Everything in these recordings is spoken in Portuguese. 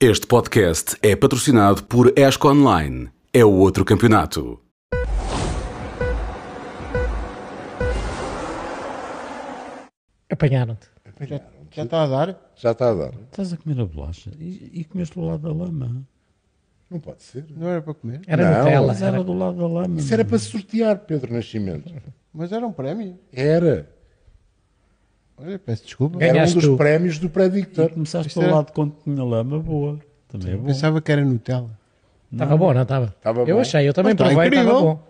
Este podcast é patrocinado por ESCO Online. É o outro campeonato. Apanharam-te. Já, já está a dar? Já está a dar. Estás a comer a bolacha e, e comeste do lado da lama. Não pode ser. Não era para comer? Era Não, Nutella. Mas era Era... do lado da lama. Isso era para sortear, Pedro Nascimento. Mas era um prémio. Era. Olha, peço desculpa. Era um Ganhaste dos tu. prémios do E Predictor. começaste Isto pelo era- lado quando tinha lama, boa. Também é bom. Pensava que era Nutella. Estava bom, não estava? Estava Eu bom. achei, eu também Mas está provei, estava incrível. bom.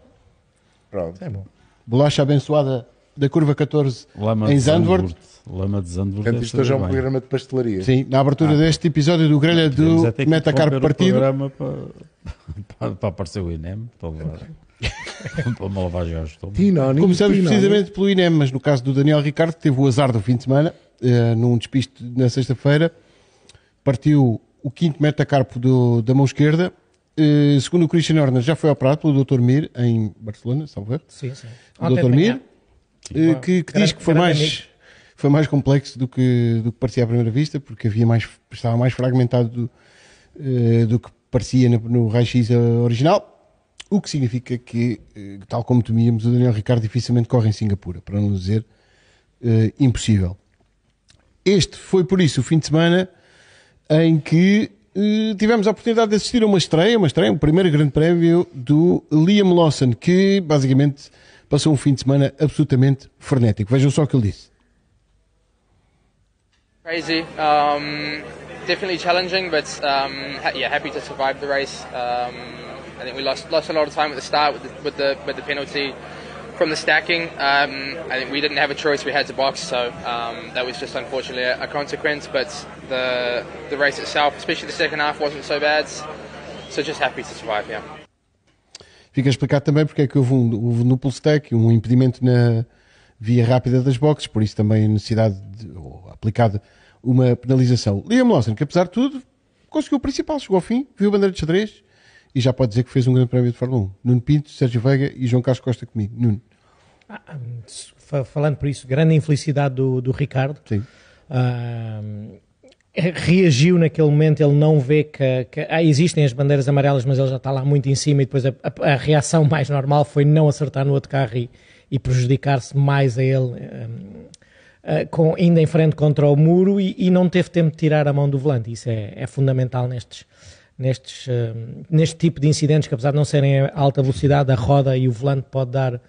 Pronto. É bom. Bolacha abençoada da curva 14 Lama em de Zandvoort. Zandvoort. Lama de Zandvoort. Portanto, deve isto hoje é um bem. programa de pastelaria. Sim, na abertura deste episódio do Grelha Podemos do até que Metacarpo o Partido. programa para, para, para aparecer o INEM, para levar lavagem ao estômago. Tinoni, Começamos Tinoni. precisamente pelo INEM, mas no caso do Daniel Ricardo, que teve o azar do fim de semana, eh, num despiste na sexta-feira, partiu o quinto metacarpo do- da mão esquerda. Eh, segundo o Christian Horner, já foi operado pelo Dr. Mir em Barcelona, salvo erro. Sim, sim. O Dr. Mir, eh, que, que diz que foi mais, foi mais complexo do que, do que parecia à primeira vista, porque havia mais, estava mais fragmentado do, do que parecia no, no raio-x original, o que significa que, eh, tal como temíamos, o Daniel Ricardo dificilmente corre em Singapura, para não dizer eh, impossível. Este foi, por isso, o fim de semana em que eh, tivemos a oportunidade de assistir a uma estreia, uma estreia, um primeiro grande prémio do Liam Lawson, que basicamente passou um fim de semana absolutamente frenético. Vejam só o que ele disse. Crazy, um, definitely challenging, but um, yeah, happy to survive the race. Um, I think we lost lost a lot of time at the start with the with the, with the penalty from the stacking. Um, I think we didn't have a choice; we had to box, so um, that was just unfortunately a, a consequence. But the the race itself, especially the second half, wasn't so bad. So just happy to survive. Yeah. Fica explicado também porque é que houve, um, houve no tech um impedimento na via rápida das boxes, por isso também a necessidade de, aplicada uma penalização. Liam Lawson, que apesar de tudo, conseguiu o principal, chegou ao fim, viu a bandeira de xadrez e já pode dizer que fez um grande prémio de Fórmula 1. Nuno Pinto, Sérgio Veiga e João Carlos Costa comigo. Nuno, fa- falando por isso, grande infelicidade do, do Ricardo. sim. Ah, reagiu naquele momento, ele não vê que, que- ah, existem as bandeiras amarelas, mas ele já está lá muito em cima e depois a, a- a reação mais normal foi não acertar no outro carro e, e prejudicar-se mais a ele, ah, ah, com, ainda em frente contra o muro e, e não teve tempo de tirar a mão do volante. Isso é, é fundamental nestes, nestes, ah, neste tipo de incidentes que apesar de não serem a alta velocidade, a roda e o volante pode dar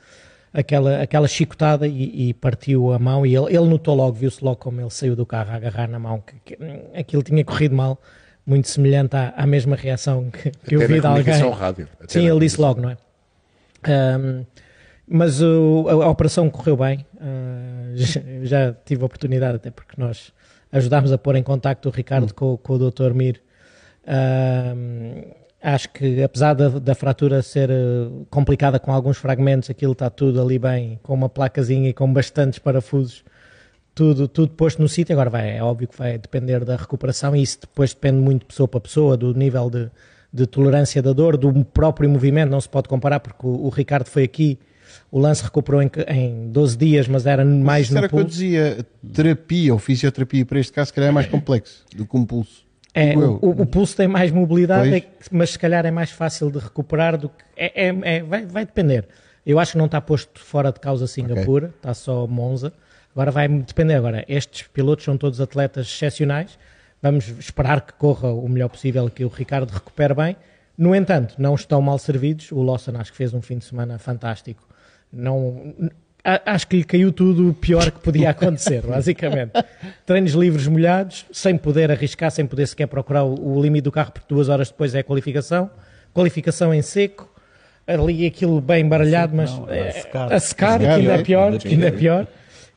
aquela, aquela chicotada e, e partiu a mão e ele, ele notou logo, viu-se logo como ele saiu do carro a agarrar na mão, que, que, hum, aquilo tinha corrido mal, muito semelhante à, à mesma reação que, que eu vi de alguém. rádio. Sim, ele disse logo, não é? Ahm, mas o- a, a operação correu bem, ah, já, já tive a oportunidade, até porque nós ajudámos a pôr em contacto o Ricardo com, com o Dr. Mir. Ahm, acho que apesar da, da fratura ser eh, complicada com alguns fragmentos, aquilo está tudo ali bem, com uma placazinha e com bastantes parafusos, tudo, tudo posto no sítio. Agora vai, é óbvio que vai depender da recuperação e isso depois depende muito de pessoa para pessoa, do nível de, de tolerância da dor, do próprio movimento, não se pode comparar porque o, o Ricardo foi aqui, o lance recuperou em, em 12 dias, mas era mais Isso no era o que eu pulso. dizia, terapia ou fisioterapia para este caso, se calhar é mais complexo do que um pulso. É, o, o- pulso tem mais mobilidade, é mas se calhar é mais fácil de recuperar do que. É, é- é- vai, vai depender. Eu acho que não está posto fora de causa Singapura, está só Monza. Agora vai depender. Agora, estes pilotos são todos atletas excepcionais. Vamos esperar que corra o melhor possível, que o Ricardo recupere bem. No entanto, não estão mal servidos. O Lawson acho que fez um fim de semana fantástico. Não, acho que lhe caiu tudo o pior que podia acontecer, basicamente. Treinos livres molhados, sem poder arriscar, sem poder sequer procurar o, o limite do carro, porque duas horas depois é a qualificação. Qualificação em seco, ali aquilo bem embaralhado, mas não, a é, secar. a secar, A que ainda é secar, pior, ainda que ainda é pior.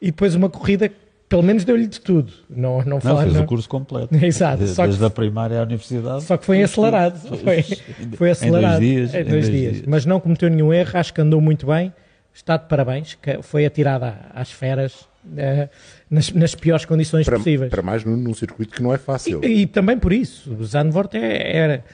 E depois uma corrida que pelo menos deu-lhe de tudo. Não, não, Não, fala- fez não- o curso completo. Exato, De- só que- Desde a primária à universidade. Só que foi acelerado. Foi, foi acelerado. Em dois dias. Em dois dias. Mas não cometeu nenhum erro, acho que andou muito bem. Está de parabéns, que foi atirada às feras eh, nas, nas piores condições Para, possíveis. para mais num, num circuito que não é fácil. E, e também por isso, Zandvoort é- era.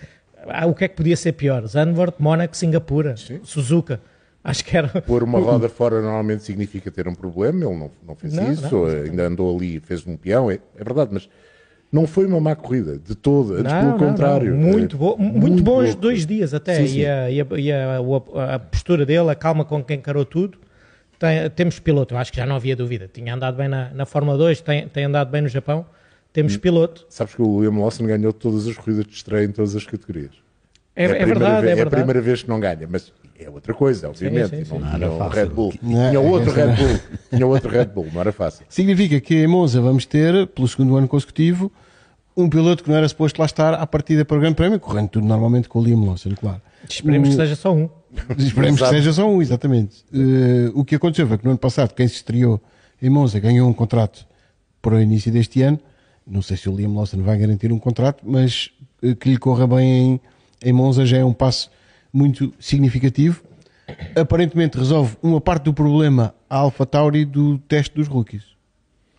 ah, o que é que podia ser pior? Zandvoort, Mónaco, Singapura, Suzuka. Acho que era. Pôr uma roda fora normalmente significa ter um problema, ele não, não fez Não, isso, não, ainda andou ali e fez um peão, é, é verdade, mas Não foi uma má corrida, de. Antes, Não, pelo não, contrário. não. Muito, É, bo muito, bons boa dois dias até. Sim, sim. E, a, e a- e a- a postura dele, a calma com quem encarou tudo. Tem- temos piloto, eu acho que já não havia dúvida. Tinha andado bem na, na Fórmula 2, tem, tem andado bem no Japão. Temos Hum. piloto. Sabes que o William Lawson ganhou todas as corridas de estreia em todas as categorias. É, é a primeira verdade, vez, é a verdade. primeira vez que não ganha, mas é outra coisa, obviamente. sim, sim. Não Não um fácil. Red Bull. Não, tinha outro Red era- Bull. Tinha outro Red Bull, não era fácil. Significa que em Monza vamos ter, pelo segundo ano consecutivo, um piloto que não era suposto lá estar à partida para o Grande Prémio, correndo tudo normalmente com o Liam Lawson, claro. Esperemos que O- seja só um. Esperemos que seja só um, exatamente. Eh, o que aconteceu foi que no ano passado, quem se estreou em Monza ganhou um contrato para o início deste ano. Não sei se o Liam Lawson vai garantir um contrato, mas eh, que lhe corra bem em, em Monza já é um passo muito significativo. Aparentemente resolve uma parte do problema a Alpha Tauri do teste dos rookies.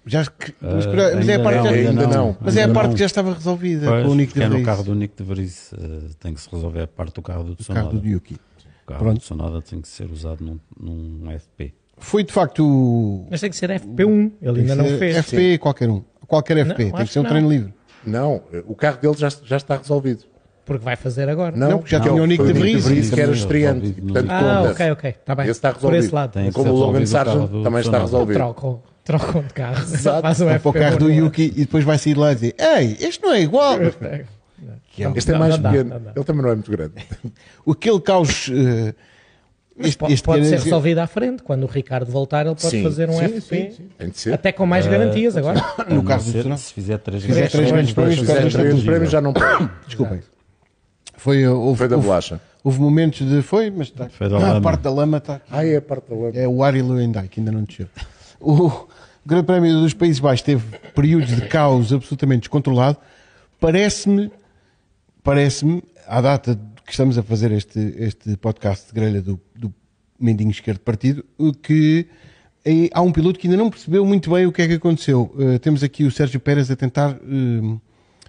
Já, que- mas, Ah, mas é a parte, não, que já- ainda não. mas é a parte não. que já estava resolvida Pois, com o Nick porque é de no Vries, carro do Nick de Vries, eh, tem que se resolver a parte do carro do o Tsunoda. carro do Yuki. O carro Pronto. do Tsunoda tem que ser usado num, num FP. Foi de facto o, Mas tem que ser FP1. Ele ainda não Tem fez. FP, qualquer um. Qualquer FP, tem acho que ser um treino não. livre. Não, o carro dele já, já está resolvido. Porque vai fazer agora. Não, Não, porque já porque tinha o Nick de Vries. que era estreante. Portanto, Ah, conta. ok, ok. Está bem. Esse está Por resolvido. esse lado. Tem Como o Logan resolvido o carro Sargent também está resolvido. Trocam, trocam de carro. Exato. Faz um para o FP1 carro do Yuki e depois vai sair lá e dizer: Ei, este não é igual. É Este é Não, mais não pequeno. não dá. Ele também não é muito grande. Aquele caos. eh, este, Pode, este pode ser resolvido à frente. Quando o Ricardo voltar, ele pode Sim, fazer um sim, FP. sim, sim. Tem de ser. Até com mais garantias agora. No não do ser Tsunoda. Se fizer três grandes prémios já não pode. Desculpem. Foi, uh, houve, Foi da houve- bolacha. Houve momentos de. Foi, mas está. Foi da Ah, a parte da lama está. Ah, é a parte da lama. É o Ari Luendai, que ainda não desceu. O Grande Prémio dos Países Baixos teve períodos de caos absolutamente descontrolado. Parece-me, parece-me, à data que estamos a fazer este, este podcast de grelha do, do Mendinho Esquerdo Partido, que eh, há um piloto que ainda não percebeu muito bem o que é que aconteceu. Eh, temos aqui o Sérgio Pérez a tentar eh,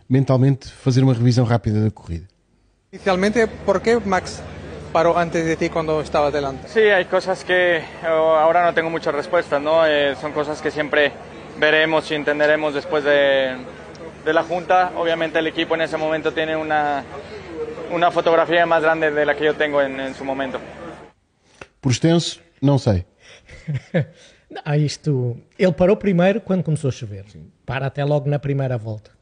mentalmente fazer uma revisão rápida da corrida. Inicialmente, ¿por qué Max paró antes de ti cuando estabas delante? Sí, hay cosas que ahora no tengo muchas respuestas, ¿no? Eh, son cosas que siempre veremos y entenderemos después de, de la junta. Obviamente el equipo en ese momento tiene una, una fotografía más grande de la que yo tengo en, en su momento. Por extenso, não sei. Ah, isto. Ele parou primeiro quando começou a chover. Para até logo na primeira volta.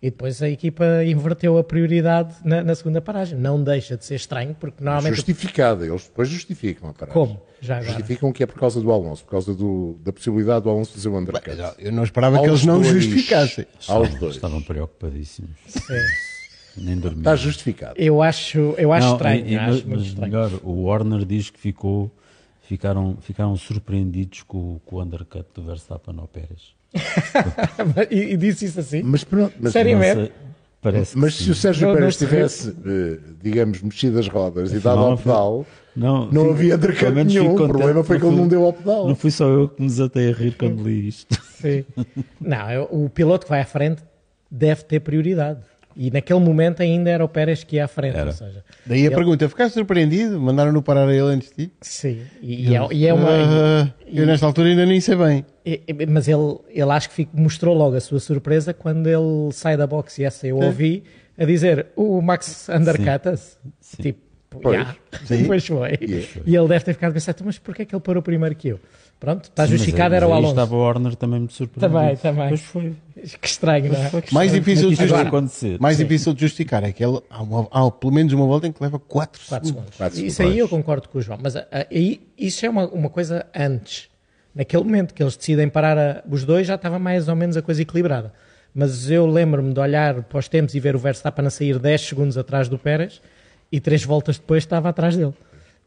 E depois a equipa inverteu a prioridade na, na segunda paragem. Não deixa de ser estranho, porque normalmente. Justificada. Eles depois justificam a paragem. Como? Já agora. Justificam que é por causa do Alonso, por causa do- da possibilidade do Alonso fazer o undercut. Eu não esperava que Aos eles não dois. justificassem. Aos dois. Estavam preocupadíssimos. Sim. Nem dormiam. Está justificado. Eu acho, eu acho Não, estranho. e- e- acho mas, muito mas estranho. melhor, o Warner diz que ficou, ficaram, ficaram surpreendidos com, com o undercut do Verstappen ao Pérez. e, e disse isso assim? Mas pronto, mas, Sério? Não mesmo? sei, parece mas se o. Sérgio Não- Pérez se tivesse, eh, digamos, mexido as rodas e dado ao pedal, não, não fico- havia menos nenhum. O problema foi que ele não deu ao pedal. Não fui só eu que me desatei a rir quando li isto. Sim. Não, eu- o piloto que vai à frente deve ter prioridade. E naquele momento ainda era o Pérez que ia à frente. Era. Ou seja, Daí a Ele- pergunta, ficaste surpreendido? Mandaram-no parar a ele antes de ti? sim. E, e é, e é uma. Ah, eu nesta altura ainda nem sei bem. E- e- Mas ele, ele acho que fico- mostrou logo a sua surpresa quando ele sai da boxe e essa eu ouvi a dizer o Max undercut-se. Tipo, Pois. já. Pois foi. E ele deve ter ficado a pensar, "Então, mas porquê é que ele parou primeiro que eu? Pronto, está Sim, justificado, era o mas Alonso. estava o Warner também muito surpreendido. Também, também. Pois foi. Que estranho, não é? Mais difícil de acontecer. Mais difícil de justificar é que ele, há, uma- há pelo menos uma volta em que leva 4 4 segundos. segundos. Quatro Isso segundos. aí eu concordo com o João, mas ah, ah, aí, isso é uma, uma coisa antes. Naquele momento que eles decidem parar a- os dois, já estava mais ou menos a coisa equilibrada. Mas eu lembro-me de olhar para os tempos e ver o Verstappen a sair 10 segundos atrás do Pérez e 3 voltas depois estava atrás dele.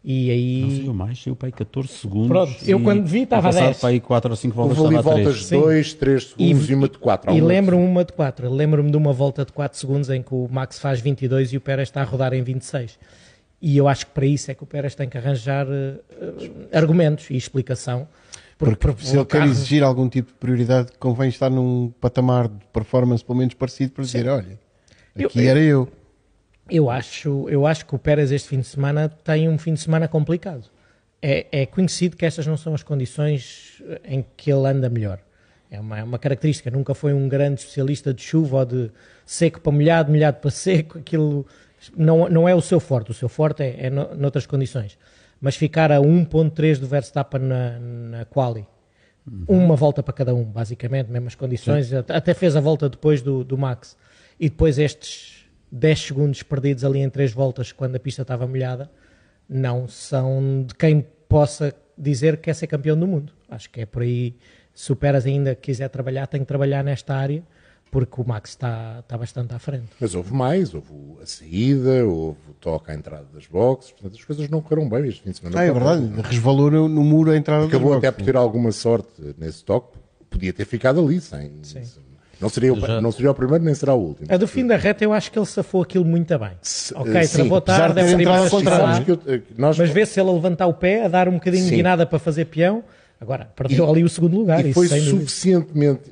E aí. Não saiu mais, saiu para aí 14 segundos. Pronto, eu e quando vi estava passar 10. para aí 4 ou 5 voltas Houve ali estava a 3. voltas de Sim. 2, 3 segundos e, uma de 4. E lembro-me uma de 4. Lembro-me de uma volta de 4 segundos em que o Max faz 22 e o Pérez está a rodar em 26. E eu acho que para isso é que o Pérez tem que arranjar eh, argumentos e explicação. Porque, se ele o quer carro- exigir algum tipo de prioridade, convém estar num patamar de performance pelo menos parecido para dizer, olha, Eu- aqui era eu. Eu acho, eu acho que o Pérez este fim de semana tem um fim de semana complicado. É, é conhecido que estas não são as condições em que ele anda melhor. É uma, é uma característica. Nunca foi um grande especialista de chuva ou de seco para molhado, molhado para seco. Aquilo não, não é o seu forte. O seu forte é, é no, noutras condições. Mas ficar a 1.3 do Verstappen na, na quali, uma volta para cada um, basicamente, mesmas condições. Até fez a volta depois do, do Max. E depois estes 10 segundos perdidos ali em três voltas quando a pista estava molhada, não são de quem possa dizer que quer ser campeão do mundo. Acho que é por aí. Se o Pérez ainda quiser trabalhar, tem que trabalhar nesta área, porque o Max está, está bastante à frente. Mas houve mais, houve a saída, houve o toque à entrada das boxes, portanto as coisas não correram bem este fim de semana. Ah, é verdade, resvalou no, no muro a entrada Acabou das até boxes. por ter alguma sorte nesse toque, podia ter ficado ali sem. Sim. Não seria, o, Já- não seria o primeiro nem será o último. A do fim da reta, eu acho que ele safou aquilo muito bem. Se- ok, eh, sim, travou tarde, contrário. lá, Sabes que eu- eh, nós, mas vê se ele a levantar o pé, a dar um bocadinho Sim. de guinada para fazer peão. Agora, perdeu ali o segundo lugar. E isso foi sem dúvida. suficientemente.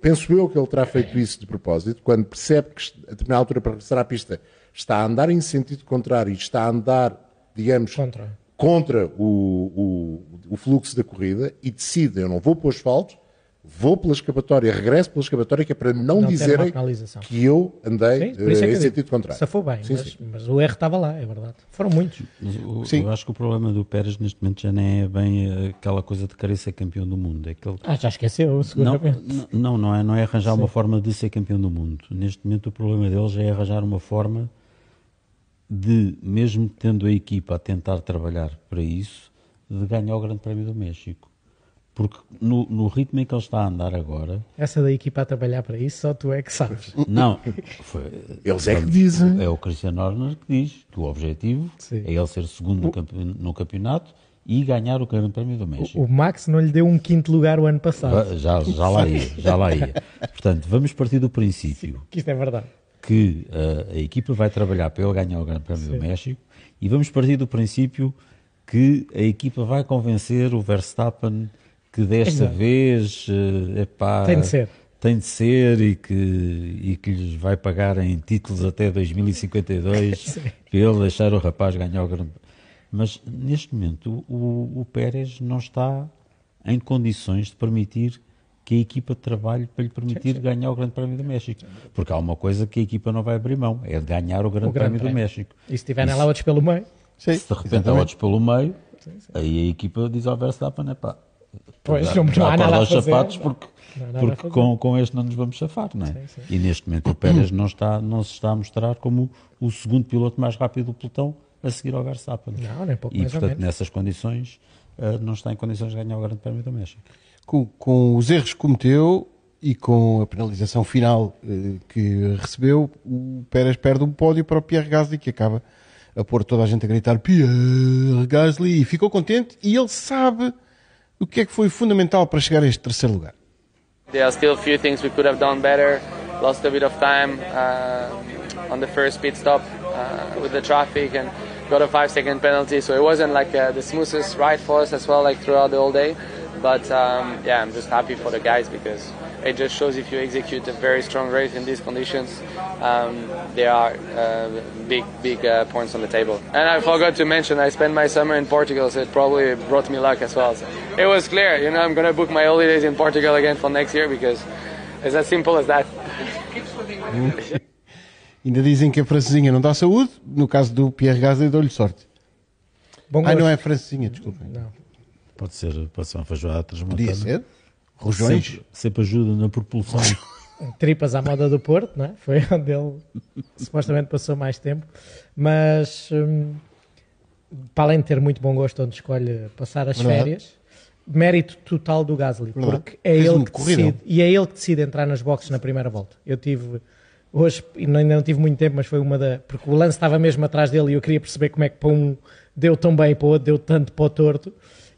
Penso eu que ele terá feito isso de propósito, quando percebe que, a determinada altura, para regressar à pista, está a andar em sentido contrário e está a andar, digamos, Contra. contra o, o, o fluxo da corrida e decide: eu não vou para os asfaltos, vou pela escapatória, regresso pela escapatória, que é para não, Não dizerem que eu andei Sim, é eh, que em sentido contrário. Safou bem, Sim, mas, sim. mas o erro estava lá, é verdade. Foram muitos. O- Sim. Eu acho que o problema do Pérez neste momento já nem é bem eh, aquela coisa de querer ser campeão do mundo. É que ele- Ah, já esqueceu, não, seguramente. n- não, não é, não é arranjar uma forma de ser campeão do mundo. Neste momento o problema dele já é arranjar uma forma de, mesmo tendo a equipa a tentar trabalhar para isso, de ganhar o Grande Prémio do México. Porque no, no ritmo em que ele está a andar agora, Essa da equipa a trabalhar para isso, só tu é que sabes. não, foi- Eles é que dizem. é o Cristiano Horner que diz que o objetivo Sim. é ele ser segundo no, campe- no campeonato e ganhar o Grande Prémio do México. O Max não lhe deu um quinto lugar o ano passado. Va- Já, já lá ia, já lá ia. Portanto, vamos partir do princípio Que isto é verdade. que uh, a equipa vai trabalhar para ele ganhar o Grande Prémio do México e vamos partir do princípio que a equipa vai convencer o Verstappen que desta Exato. vez uh, epá, Tem de ser. tem de ser e que, e que lhes vai pagar em títulos até 2052 para ele deixar o rapaz ganhar o Grande Mas neste momento o, o Pérez não está em condições de permitir que a equipa trabalhe para lhe permitir ganhar o Grande Prémio do México. Porque há uma coisa que a equipa não vai abrir mão, é de ganhar o Grande, O Grande Prémio, do Prémio. México. E se tiverem lá outros pelo meio, Sim, Se de repente há outros pelo meio, aí a equipa diz ao Verstappen, epá, Pois, não- não há nada a fazer, sapatos porque, porque fazer. com, com este não nos vamos safar, não é? E neste momento o Pérez não, está, não se está a mostrar como o segundo piloto mais rápido do pelotão a seguir ao Verstappen. Não, nem pouco e portanto nessas condições eh, não está em condições de ganhar o Grande Prémio do México. com, com os erros que cometeu e com a penalização final eh, que recebeu, o Pérez perde um pódio para o Pierre Gasly, que acaba a pôr toda a gente a gritar Pierre Gasly, e ficou contente, e ele sabe o que é que foi fundamental para chegar a este terceiro lugar. There are still a few things we could have done better. Lost a bit of time uh, on the first pit stop uh, with the traffic and got a five second penalty. So it wasn't like uh, the smoothest ride for us as well, like throughout the whole day. But um, yeah, I'm just happy for the guys because it just shows if you execute a very strong race in these conditions, um, there are uh, big, big uh, points on the table. And I forgot to mention, I spent my summer in Portugal, so it probably brought me luck as well. So it was clear, you know, I'm gonna book my holidays in Portugal again for next year because it's as simple as that. Ainda dizem que a francesinha não dá saúde, no caso do Pierre Gasly deu-lhe sorte. bom Ah, gosto. não é francesinha, desculpem. Não. Pode ser, pode ser uma feijoada transmontana. Podia ser. Rojões. Sempre, sempre ajuda na propulsão. Tripas à moda do Porto, não é? Foi onde ele supostamente passou mais tempo. Mas, hum, para além de ter muito bom gosto onde escolhe passar as Verdade. férias, mérito total do Gasly, Verdade. porque é Fez ele que decide, e é ele que decide entrar nas boxes na primeira volta. Eu tive, hoje, e ainda não tive muito tempo, mas foi uma da, porque o lance estava mesmo atrás dele e eu queria perceber como é que para um deu tão bem e para o outro deu tanto para o torto,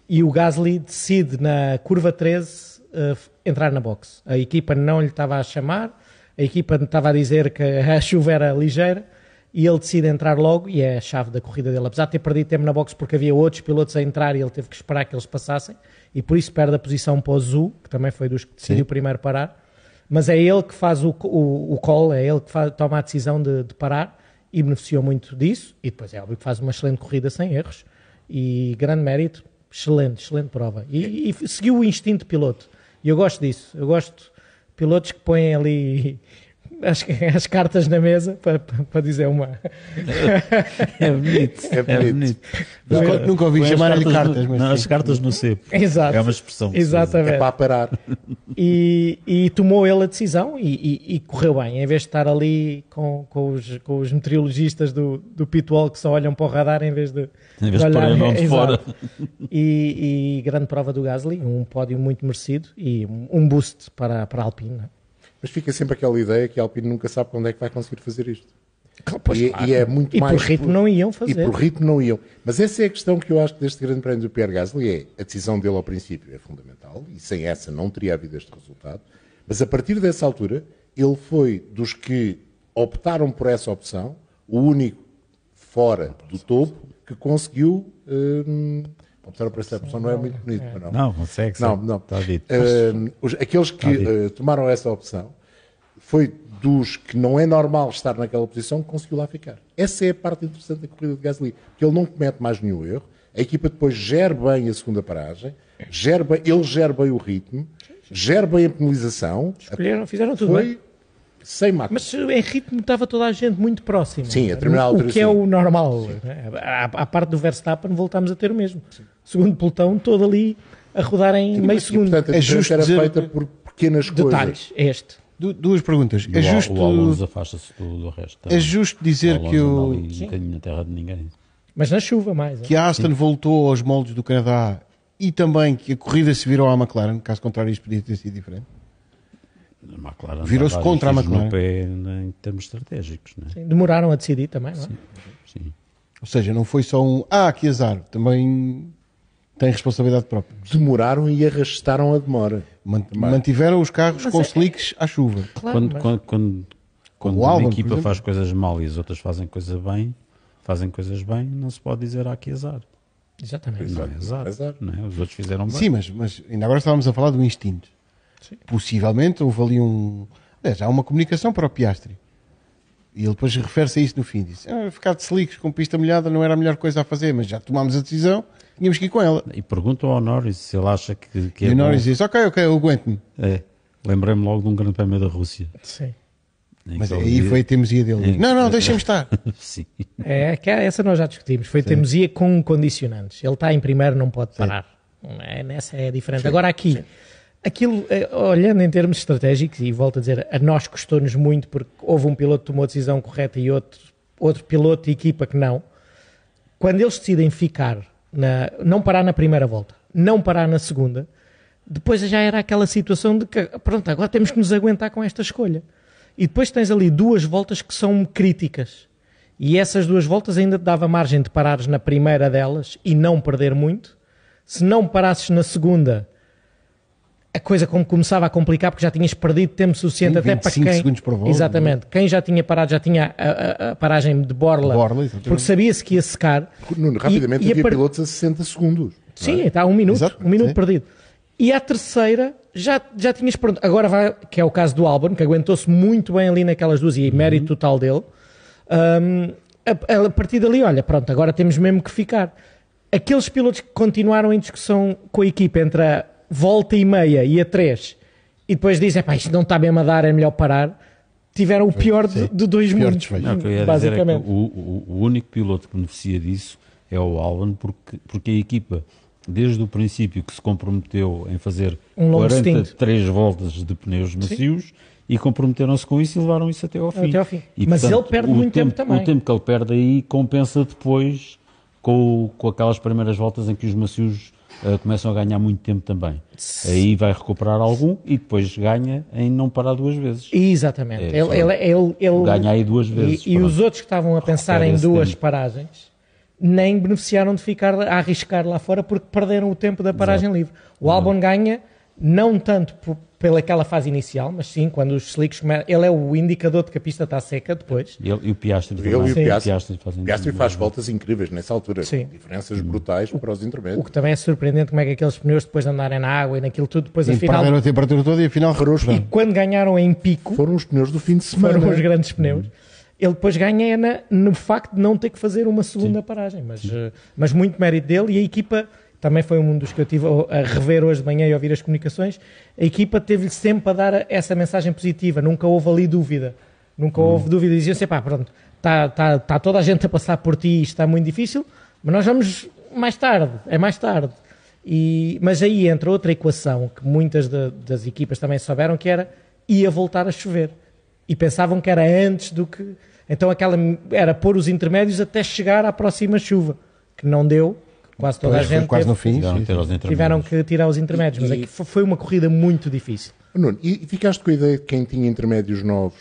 e o Gasly decide na curva 13 eh, entrar na box. A equipa não lhe estava a chamar, a equipa estava a dizer que a chuva era ligeira, e ele decide entrar logo e é a chave da corrida dele. Apesar de ter perdido tempo na box porque havia outros pilotos a entrar e ele teve que esperar que eles passassem e por isso perde a posição para o Zu, que também foi dos que decidiu primeiro parar. Mas é ele que faz o, o, o call, é ele que faz- toma a decisão de, de parar e beneficiou muito disso. E depois é óbvio que faz uma excelente corrida sem erros e grande mérito, excelente, excelente prova. E, e seguiu o instinto piloto. E eu gosto disso. Eu gosto de pilotos que põem ali as, as cartas na mesa para, para dizer uma. É bonito. É É bonito. bonito. Nunca, nunca ouvi chamar-lhe cartas cartas, no- mas não, as cartas no cepo. Exato. É uma expressão. Exatamente. É para parar. e, e tomou ele a decisão e, e- e correu bem, em vez de estar ali com, com, os, com os meteorologistas do, do pitwall que só olham para o radar em vez de, Em vez de pôr a mão de Exato. fora. E, e grande prova do Gasly, um pódio muito merecido e um um boost para, para a Alpine. Mas fica sempre aquela ideia que a Alpine nunca sabe quando é que vai conseguir fazer isto. Pois, e, claro. e é muito E mais. por ritmo não iam fazer. E por ritmo não iam. Mas essa é a questão que eu acho deste grande prémio do Pierre Gasly é a decisão dele ao princípio é fundamental e sem essa não teria havido este resultado. Mas a partir dessa altura ele foi dos que optaram por essa opção, o único fora do topo que conseguiu hum, por opção não é muito bonito, mas não. Não, consegue. Não, não. Está dito. Uh, os- aqueles que dito. uh, tomaram essa opção foi dos que não é normal estar naquela posição que conseguiu lá ficar. Essa é a parte interessante da corrida de Gasly, porque ele não comete mais nenhum erro, a equipa depois gera bem a segunda paragem, gera bem, ele gera bem o ritmo, gera bem a penalização, Escolheram, fizeram tudo bem. Sem máquina. Mas em ritmo estava toda a gente muito próxima. Sim, a é? determinada O altura, que é sim. o normal. né? À, à parte do Verstappen voltámos a ter o mesmo. Segundo pelotão, todo ali a rodar em meio E, segundo. portanto, a É justo era dizer- feita por pequenas coisas. Detalhes, este. Du- duas perguntas. É o justo, O Alonso afasta-se do, do resto. é justo dizer O que, o, ali um bocadinho na terra de ninguém. Mas na chuva mais. que a Aston voltou aos moldes do Canadá e também que a corrida se virou à McLaren, caso contrário isto podia ter sido diferente. A McLaren Virou-se contra a McLaren. No pé, em termos estratégicos. Né? Sim, Demoraram a decidir também, não é? Sim. Ou seja, não foi só um ah, que azar, também tem responsabilidade própria. Demoraram e arrastaram a demora. Man- Mantiveram os carros Mas com é- slicks à chuva. Claro, Quando, mas- quando, quando, quando uma por equipa faz coisas mal e as outras fazem coisas bem, fazem coisas bem, não se pode dizer ah, que azar. Exatamente. Não é azar. Azar. Não é? Os outros fizeram bem. Sim, mas, mas ainda agora estávamos a falar do instinto. Possivelmente houve ali um. Aliás, há uma comunicação para o Piastri. E ele depois refere-se a isso no fim. Disse: ah, ficar de slicks com pista molhada não era a melhor coisa a fazer, mas já tomámos a decisão, tínhamos que ir com ela. E pergunto ao Norris se ele acha que, que é e o bom. Norris disse: ok, ok, eu aguento-me. É. Lembrei-me logo de um grande prémio da Rússia. Sim. em Mas aí dizia- foi a teimosia dele. Em- Não, não, deixem-me estar. Sim. É, que essa nós já discutimos. Foi teimosia com condicionantes. Ele está em primeiro, não pode parar. É, nessa é diferente. Agora aqui, aquilo, eh, olhando em termos estratégicos, e volto a dizer, a nós custou-nos muito porque houve um piloto que tomou a decisão correta e outro, outro piloto de equipa que não. Quando eles decidem ficar, na, não parar na primeira volta, não parar na segunda, depois já era aquela situação de que, pronto, agora temos que nos aguentar com esta escolha. E depois tens ali duas voltas que são críticas. E essas duas voltas ainda te dava margem de parares na primeira delas e não perder muito. Se não parasses na segunda, a coisa como começava a complicar porque já tinhas perdido tempo suficiente Sim, até para 25 quem... segundos por volta, Exatamente. Quem já tinha parado já tinha a, a- a paragem de borla, Borla, exatamente. porque sabia-se que ia secar. Nuno, rapidamente E- a havia par- pilotos a 60 segundos. Sim, está um minuto, Exato, um minuto sim. perdido. E a terceira já, já tinhas pronto. Agora vai, que é o caso do Albon, que aguentou-se muito bem ali naquelas duas e mérito total dele. Hum, a, a partir dali, olha, pronto, agora temos mesmo que ficar. Aqueles pilotos que continuaram em discussão com a equipa entre a volta e meia e a três e depois dizem, pá, isto não está mesmo a dar, é melhor parar, tiveram o pior de, de dois Pior mundos. Não, é basicamente. o, o- o único piloto que beneficia disso é o Albon, porque, porque a equipa, desde o princípio que se comprometeu em fazer Um longo 43 voltas de pneus macios e comprometeram-se com isso e levaram isso até ao fim. Até ao fim. E, Mas ele perde muito tempo também. O tempo que ele perde aí compensa depois com, com aquelas primeiras voltas em que os macios ah, começam a ganhar muito tempo também. Aí vai recuperar algum e depois ganha em não parar duas vezes. Exatamente. É, ele, ele, ele, ele- Ganha aí duas vezes, E, e os outros que estavam a pensar em duas tempo. paragens nem beneficiaram de ficar a arriscar lá fora porque perderam o tempo da paragem livre. O Albon ganha não tanto por, pela aquela fase inicial, mas sim quando os slicks come- ele é o indicador de que a pista está seca depois. E, ele- e o Piastri Ele também. e o Sim. Piastri, fazem Piastri faz voltas incríveis nessa altura. Sim. Diferenças brutais para os O intermédios. que também é surpreendente como é que aqueles pneus depois de andarem na água e naquilo tudo, depois E afinal, perderam a temperatura toda e afinal os, recuperaram. quando ganharam em pico, foram os pneus do fim de semana. foram os grandes pneus. Ele depois ganha na- no facto de não ter que fazer uma segunda paragem, mas, eh, mas muito mérito dele e a equipa também foi um dos que eu tive a rever hoje de manhã e ouvir as comunicações, a equipa teve-lhe sempre a dar essa mensagem positiva, nunca houve ali dúvida, nunca houve dúvida, diziam assim, pá, pronto, está tá, tá toda a gente a passar por ti, isto está muito difícil, mas nós vamos mais tarde, é mais tarde. E, mas aí entra outra equação que muitas de, das equipas também souberam, que era, ia voltar a chover. E pensavam que era antes do que... Então aquela era pôr os intermédios até chegar à próxima chuva, que não deu, quase toda Pois, a gente quase teve- no fim. Tiveram tiveram que tirar os intermédios, mas E- é que fo- foi uma corrida muito difícil. Nuno, e ficaste com a ideia de que quem tinha intermédios novos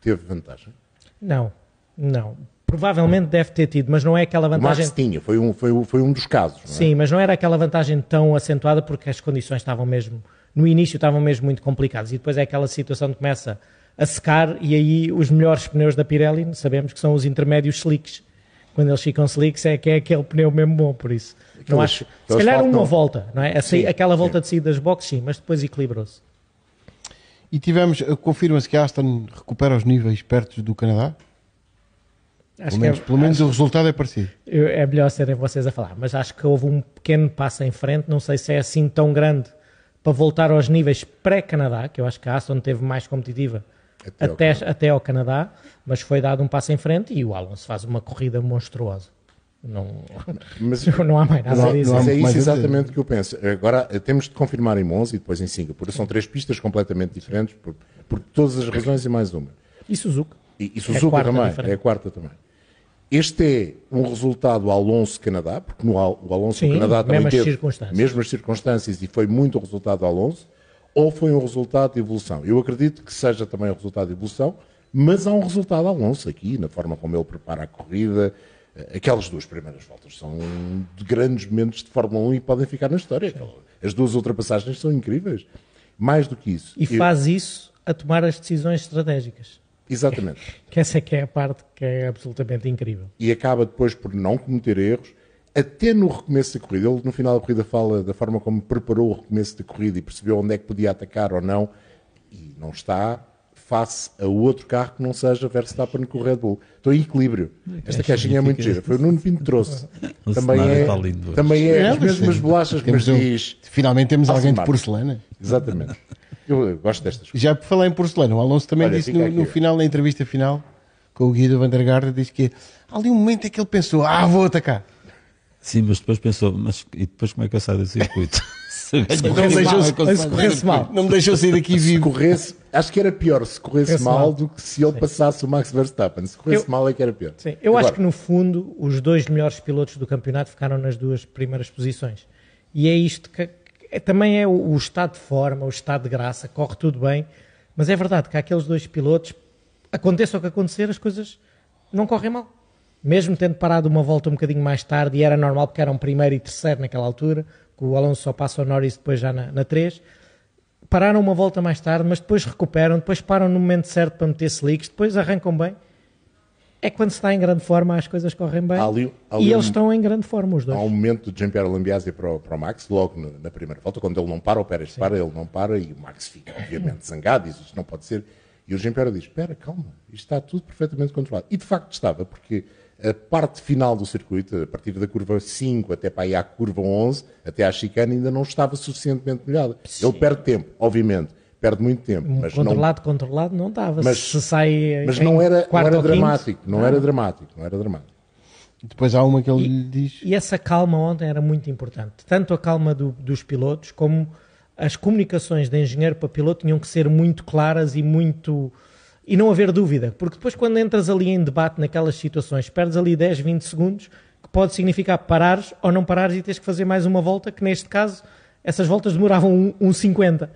teve vantagem? Não, não. Provavelmente deve ter tido, mas não é aquela vantagem. Max tinha, foi um, foi, foi um dos casos. não é? Sim, mas não era aquela vantagem tão acentuada porque as condições estavam mesmo, no início estavam mesmo muito complicadas e depois é aquela situação que começa a secar e aí os melhores pneus da Pirelli sabemos que são os intermédios slicks. Quando eles ficam slicks é que é aquele pneu mesmo bom, por isso. não Aqueles- acho, se calhar uma volta, não é? A saí- Sim, aquela volta sim. de saída das boxes, sim, mas depois equilibrou-se. E tivemos, eh, confirma-se que a Aston recupera os níveis perto do Canadá? Acho Pelo menos, é, pelo menos o resultado é parecido. é melhor serem vocês a falar, mas acho que houve um pequeno passo em frente, não sei se é assim tão grande para voltar aos níveis pré-Canadá, que eu acho que a Aston teve mais competitiva Até ao até, ao Canadá, mas foi dado um passo em frente e o Alonso faz uma corrida monstruosa. Não, Mas, não há mais nada Não a dizer. mas é isso exatamente que eu penso. Agora temos de confirmar em Monza e depois em Singapura. São três pistas completamente diferentes por, por todas as razões e mais uma. E Suzuka? E, e É Suzuka quarta também, diferente. é a quarta também. Este é um resultado Alonso-Canadá, porque no Al- o Alonso Sim, no Canadá também mesmas teve circunstâncias. mesmas circunstâncias e foi muito o resultado do Alonso, ou foi um resultado de evolução? Eu acredito que seja também o resultado de evolução, mas há um resultado Alonso aqui, na forma como ele prepara a corrida. Eh, Aquelas duas primeiras voltas são de grandes momentos de Fórmula 1 e podem ficar na história. As duas ultrapassagens são incríveis. Mais do que isso. E eu- faz isso a tomar as decisões estratégicas. Exatamente. Que essa é que é a parte que é absolutamente incrível. e acaba depois por não cometer erros, até no recomeço da corrida. Ele, no final da corrida, fala da forma como preparou o recomeço da corrida e percebeu onde é que podia atacar ou não, e não está face a outro carro que não seja Verstappen com o Red Bull. Estou em equilíbrio. Esta caixinha é muito gira. Foi o Nuno Pinto que trouxe. O Também cenário é, está lindo. também é É, as mas mesmas sim. bolachas que nos Temos um- diz. Finalmente temos alguém de porcelana. Exatamente. Eu, eu gosto destas coisas. Já por falar em porcelana, o Alonso também Olha, disse no, no final, na entrevista final, com o Guido Van der Garde, disse que há ali um momento em que ele pensou, ah, vou atacar. Sim, mas depois pensou, mas e depois como é que eu saio do circuito? Se Não é eu se corresse mal. Não me deixou sair daqui Se vivo. corresse, acho que era pior se corresse Corresse mal, mal. do que se ele passasse o Max Verstappen. Se corresse Eu- mal é que era pior. Sim, eu Agora, acho que no fundo os dois melhores pilotos do campeonato ficaram nas duas primeiras posições. E é isto que, que também é o, o estado de forma, o estado de graça, corre tudo bem, mas é verdade que aqueles dois pilotos, aconteça o que acontecer, as coisas não correm mal. Mesmo tendo parado uma volta um bocadinho mais tarde, e era normal porque eram primeiro e terceiro naquela altura, que o Alonso só passa o Norris depois já na, na 3, pararam uma volta mais tarde, mas depois recuperam, depois param no momento certo para meter slicks, depois arrancam bem. É quando se está em grande forma as coisas correm bem. Há ali- há ali e eles um- estão em grande forma, os dois. Há um momento de Jean-Pierre Lambiase para, o- para o Max, logo na, na primeira volta, quando ele não para, o Pérez para, ele não para e o Max fica, obviamente, zangado, diz isto não pode ser. E o Jean-Pierre diz: Espera, calma, isto está tudo perfeitamente controlado. E de facto estava, porque a parte final do circuito, a partir da curva 5 até para aí à curva 11, até à chicane, ainda não estava suficientemente molhada. Ele perde tempo, obviamente, perde muito tempo, mas não, controlado, controlado, não estava. Mas- Se sai mas não era, não era dramático, não era dramático, não era dramático. Depois há uma que ele lhe diz. E essa calma ontem era muito importante. Tanto a calma do- dos pilotos, como as comunicações de engenheiro para piloto tinham que ser muito claras e muito. E não haver dúvida. Porque depois, quando entras ali em debate naquelas situações, perdes ali 10, 20 segundos, que pode significar parares ou não parares e tens que fazer mais uma volta, que neste caso, essas voltas demoravam um, um 50.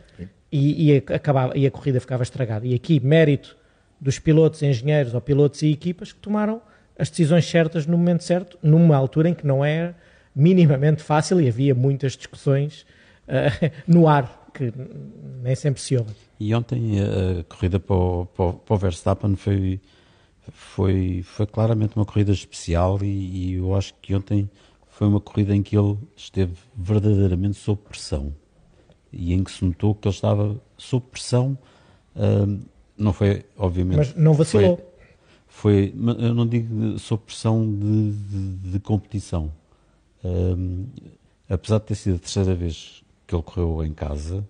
E, e, a- acabava, e a corrida ficava estragada. E aqui, mérito dos pilotos, engenheiros ou pilotos e equipas que tomaram as decisões certas no momento certo, numa altura em que não era minimamente fácil e havia muitas discussões eh, no ar, que nem sempre se ouvem. E ontem a, a corrida para o, para o- Verstappen foi, foi, foi claramente uma corrida especial e, e eu acho que ontem foi uma corrida em que ele esteve verdadeiramente sob pressão e em que se notou que ele estava sob pressão. ahm, não foi, obviamente. Mas não vacilou. Foi, foi- eu não digo sob pressão de, de- de competição. Ahm, apesar de ter sido a terceira vez que ele correu em casa,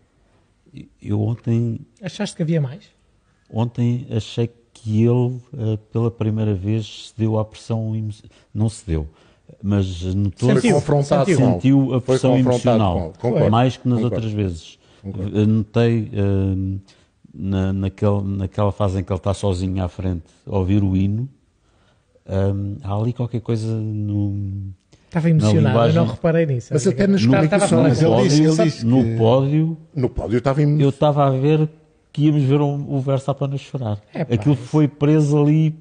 eu ontem, Achaste que havia mais? ontem achei que ele, eh, pela primeira vez, se deu à pressão, emo- não se deu, mas notou Foi Sentiu, confrontado sentiu. a pressão emocional, concordo, mais que nas concordo. outras vezes. Eu Notei eh, na, naquele, naquela fase em que ele está sozinho à frente, a ouvir o hino, eh, há ali qualquer coisa no, Estava emocionado, linguagem- eu não reparei nisso. Mas até nas falar Mas ele disse, ele pódio, disse no que- pódio No pódio estava em... eu estava a ver que íamos ver um, o Verstappen a chorar. É pá, Aquilo foi preso ali,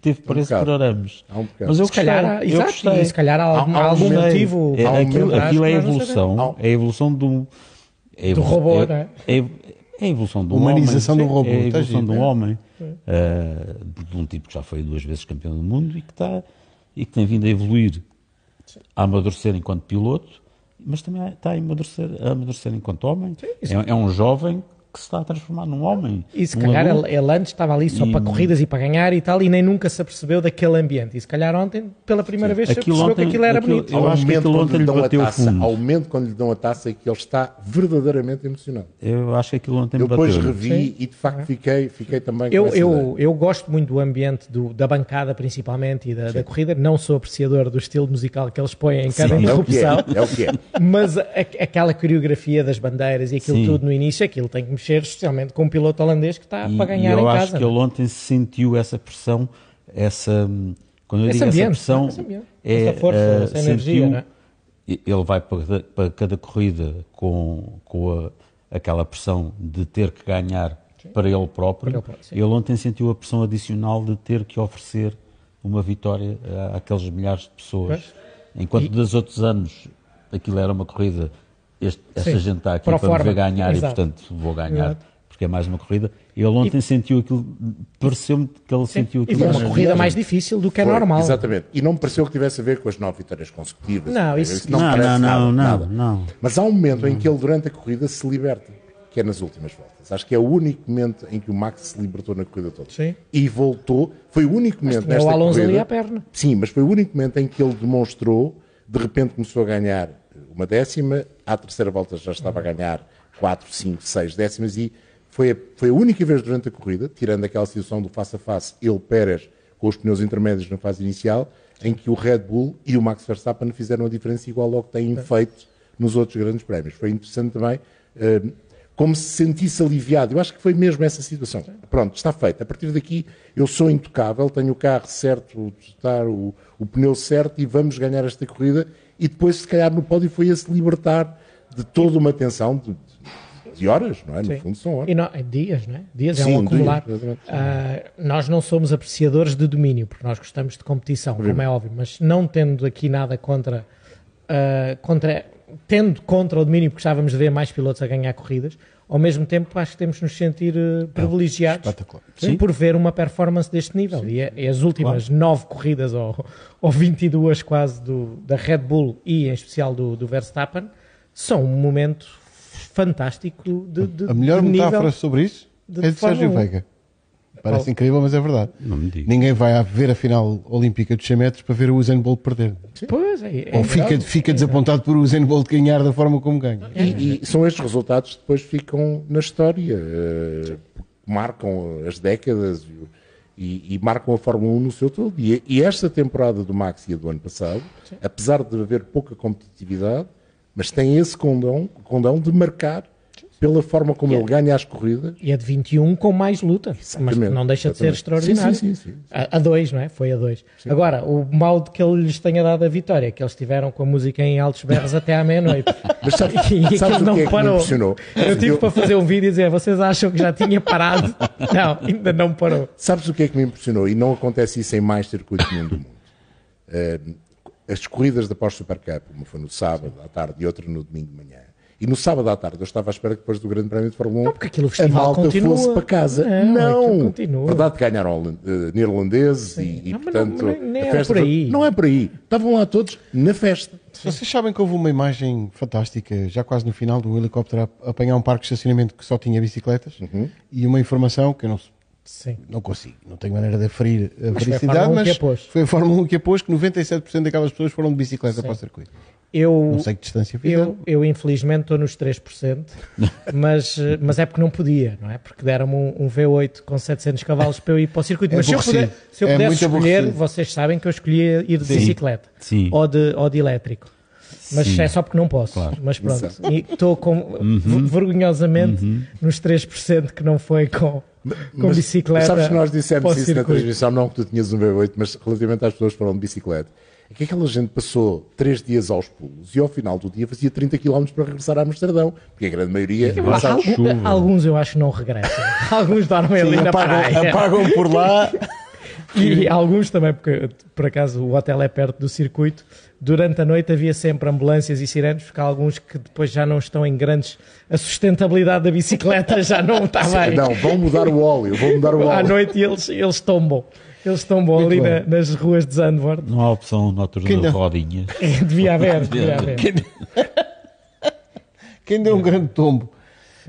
teve preso bocado. por arames. Há um bocado. Mas eu Se calhar, eu exato, gostei. e se calhar há algum, Há- há algum um motivo. É, Há um aquilo, aquilo é a evolução, é a evolução do, é Do robô, é, não é? é, é a evolução do Humanização homem. do robô, É a está evolução do é? homem. eh, de um tipo que já foi duas vezes campeão do mundo e que, está, e que tem vindo a evoluir, a amadurecer enquanto piloto, mas também está a amadurecer, a amadurecer enquanto homem. é, é um jovem que se está a transformar num homem. E se num calhar ele, ele antes estava ali só E- para corridas e para ganhar e tal, e nem nunca se apercebeu daquele ambiente. E se calhar ontem, pela primeira vez, se Aquilo apercebeu ontem- que aquilo era aquilo- bonito. eu um acho que aquilo quando ontem lhe lhe dão a bateu taça, fundo. Ao momento quando lhe dão a taça e que ele está verdadeiramente emocionado. Eu acho que aquilo ontem Eu depois bateu. revi Sim. e de facto fiquei, fiquei também com Eu, eu, eu gosto muito do ambiente do- da bancada, principalmente, e da, da corrida. Não sou apreciador do estilo musical que eles põem em cada Sim, é o que é, interrupção. é o que é. Mas a- aquela coreografia das bandeiras e aquilo Sim. tudo no início, aquilo tem que mexer, especialmente com um piloto holandês que está E, para e ganhar eu em acho casa. que ele ontem sentiu essa pressão, essa. Quando eu Esse digo ambiente, essa pressão, ambiente. é, Essa força, eh, essa energia, sentiu- não é? Ele vai para, cada- para cada corrida com, com a- aquela pressão de ter que ganhar para ele próprio. Para ele próprio, sim. ele ontem sentiu a pressão adicional de ter que oferecer uma vitória a- àqueles milhares de pessoas. Pois. Enquanto E- dos outros anos aquilo era uma corrida, este- esta Sim, gente está aqui pro para me ver forma. ganhar Exato. e portanto vou ganhar Exato. porque é mais uma corrida. Ele ontem sentiu aquilo, pareceu-me que ele sentiu E aquilo. foi uma mais- corrida mais difícil do que é Foi, normal. Exatamente. E não me pareceu que tivesse a ver com as nove vitórias consecutivas. Não, isso- Não, parece não, nada, não, nada. não, não. Mas há um momento em que ele, durante a corrida, se liberta, que é nas últimas voltas. Acho que é o único momento em que o Max se libertou na corrida toda. Sim. E voltou. Foi o único momento tinha o nesta Alonso corrida. ali à perna. Sim, mas foi o único momento em que ele demonstrou, de repente começou a ganhar uma décima, à terceira volta já estava a ganhar quatro, cinco, seis décimas e foi a, foi a única vez durante a corrida, tirando aquela situação do face a face, ele, Pérez, com os pneus intermédios na fase inicial, em que o Red Bull e o Max Verstappen fizeram a diferença igual ao que têm feito nos outros grandes prémios. Foi interessante também, eh, como se sentisse aliviado. Eu acho que foi mesmo essa situação. Pronto, está feito. A partir daqui eu sou intocável, tenho o carro certo, o, o pneu certo e vamos ganhar esta corrida. E depois, se calhar, no pódio foi a se libertar de toda uma tensão de, de horas, não é? No Sim. fundo, são horas. E não, é dias, não é? Dias é Sim, um acumular. dias, exatamente. Ah, nós não somos apreciadores de domínio, porque nós gostamos de competição, como é óbvio, mas não tendo aqui nada contra, ah, contra tendo contra o domínio, porque estávamos a ver mais pilotos a ganhar corridas, ao mesmo tempo acho que temos de nos sentir eh, privilegiados espetacular. sim, por ver uma performance deste nível. E, é- e as últimas nove corridas, ou, ou 22 quase, do, da Red Bull e em especial do, do Verstappen, são um momento fantástico de, de A melhor de metáfora nível. sobre isso de é de Sérgio Fórmula um. Veiga. Parece incrível, mas é verdade. Não me diga. Ninguém vai a ver a final olímpica dos 100 metros para ver o Usain Bolt perder. Pois, é, é Ou fica, verdade. fica desapontado por o Usain Bolt ganhar da forma como ganha. E, e são estes resultados que depois ficam na história, eh, marcam as décadas e e, marcam a Fórmula 1 no seu todo. E, e esta temporada do Max e a do ano passado, apesar de haver pouca competitividade, mas tem esse condão, condão de marcar pela forma como ele ganha as corridas. E é de 21 com mais luta, mas Exatamente, não deixa de ser exatamente. extraordinário. Sim, sim, sim. A, a dois, não é? Foi a dois. Agora, o mal de que ele lhes tenha dado a vitória é que eles estiveram com a música em altos berros até à meia-noite. Mas sabes, E sabes não que é parou. Eu tive para fazer um vídeo e dizer, vocês acham que já tinha parado? Não, ainda não parou. Sabes o que é que me impressionou? E não acontece isso em mais circuitos nenhum do mundo. Eh, as corridas da pós-Super Cup, uma foi no sábado à tarde e outra no domingo de manhã. E no sábado à tarde eu estava à espera que depois do Grande Prémio de Fórmula 1 Não, porque aquilo, o a festival malta continua. fosse para casa. Não, aquilo Não! continua. Verdade que ganharam eh, neerlandeses e, e, Não, mas portanto não- nem a festa por foi- aí. Não é por aí. Estavam lá todos na festa. Vocês sabem que houve uma imagem fantástica, já quase no final, do helicóptero a apanhar um parque de estacionamento que só tinha bicicletas Uhum. e uma informação que eu não, Sim. não consigo, não tenho maneira de aferir a foi a veracidade, Fórmula 1 mas que a pôs. foi a Fórmula 1 que a pôs, que 97% daquelas pessoas foram de bicicleta para o circuito. Eu, Não sei que distância fizeram. eu, eu infelizmente estou nos 3%, mas, eh, mas é porque não podia, não é? Porque deram-me um, um V8 com 700 cavalos para eu ir para o circuito. É mas se eu, puder, se eu É pudesse escolher, aborrecido. vocês sabem que eu escolhia ir de Sim. bicicleta Sim. ou, de, ou de elétrico. Mas Sim. é só porque não posso. Claro. Mas pronto, estou com, ver- vergonhosamente nos 3% que não foi com, com Mas bicicleta. Sabes que nós dissemos isso na circuito. transmissão, não que tu tinhas um V8, mas relativamente às pessoas que foram de bicicleta. É que aquela gente passou três dias aos pulos e ao final do dia fazia 30 km para regressar a Amsterdão, porque a grande maioria Debaixo regressava- de chuva. Alguns eu acho que não regressam. Alguns dormem ali na praia. apagam, apagam por lá. E alguns também, porque por acaso o hotel é perto do circuito. Durante a noite havia sempre ambulâncias e sirenes, porque há alguns que depois já não estão em grandes. A sustentabilidade da bicicleta já não está bem. Não, vão mudar o óleo, vão mudar o À óleo. noite eles, eles tombam. Eles tombam Muito ali na- nas ruas de Zandvoort. Não há opção noturna Quem de não? rodinhas. Devia haver, devia haver. Quem deu um grande tombo.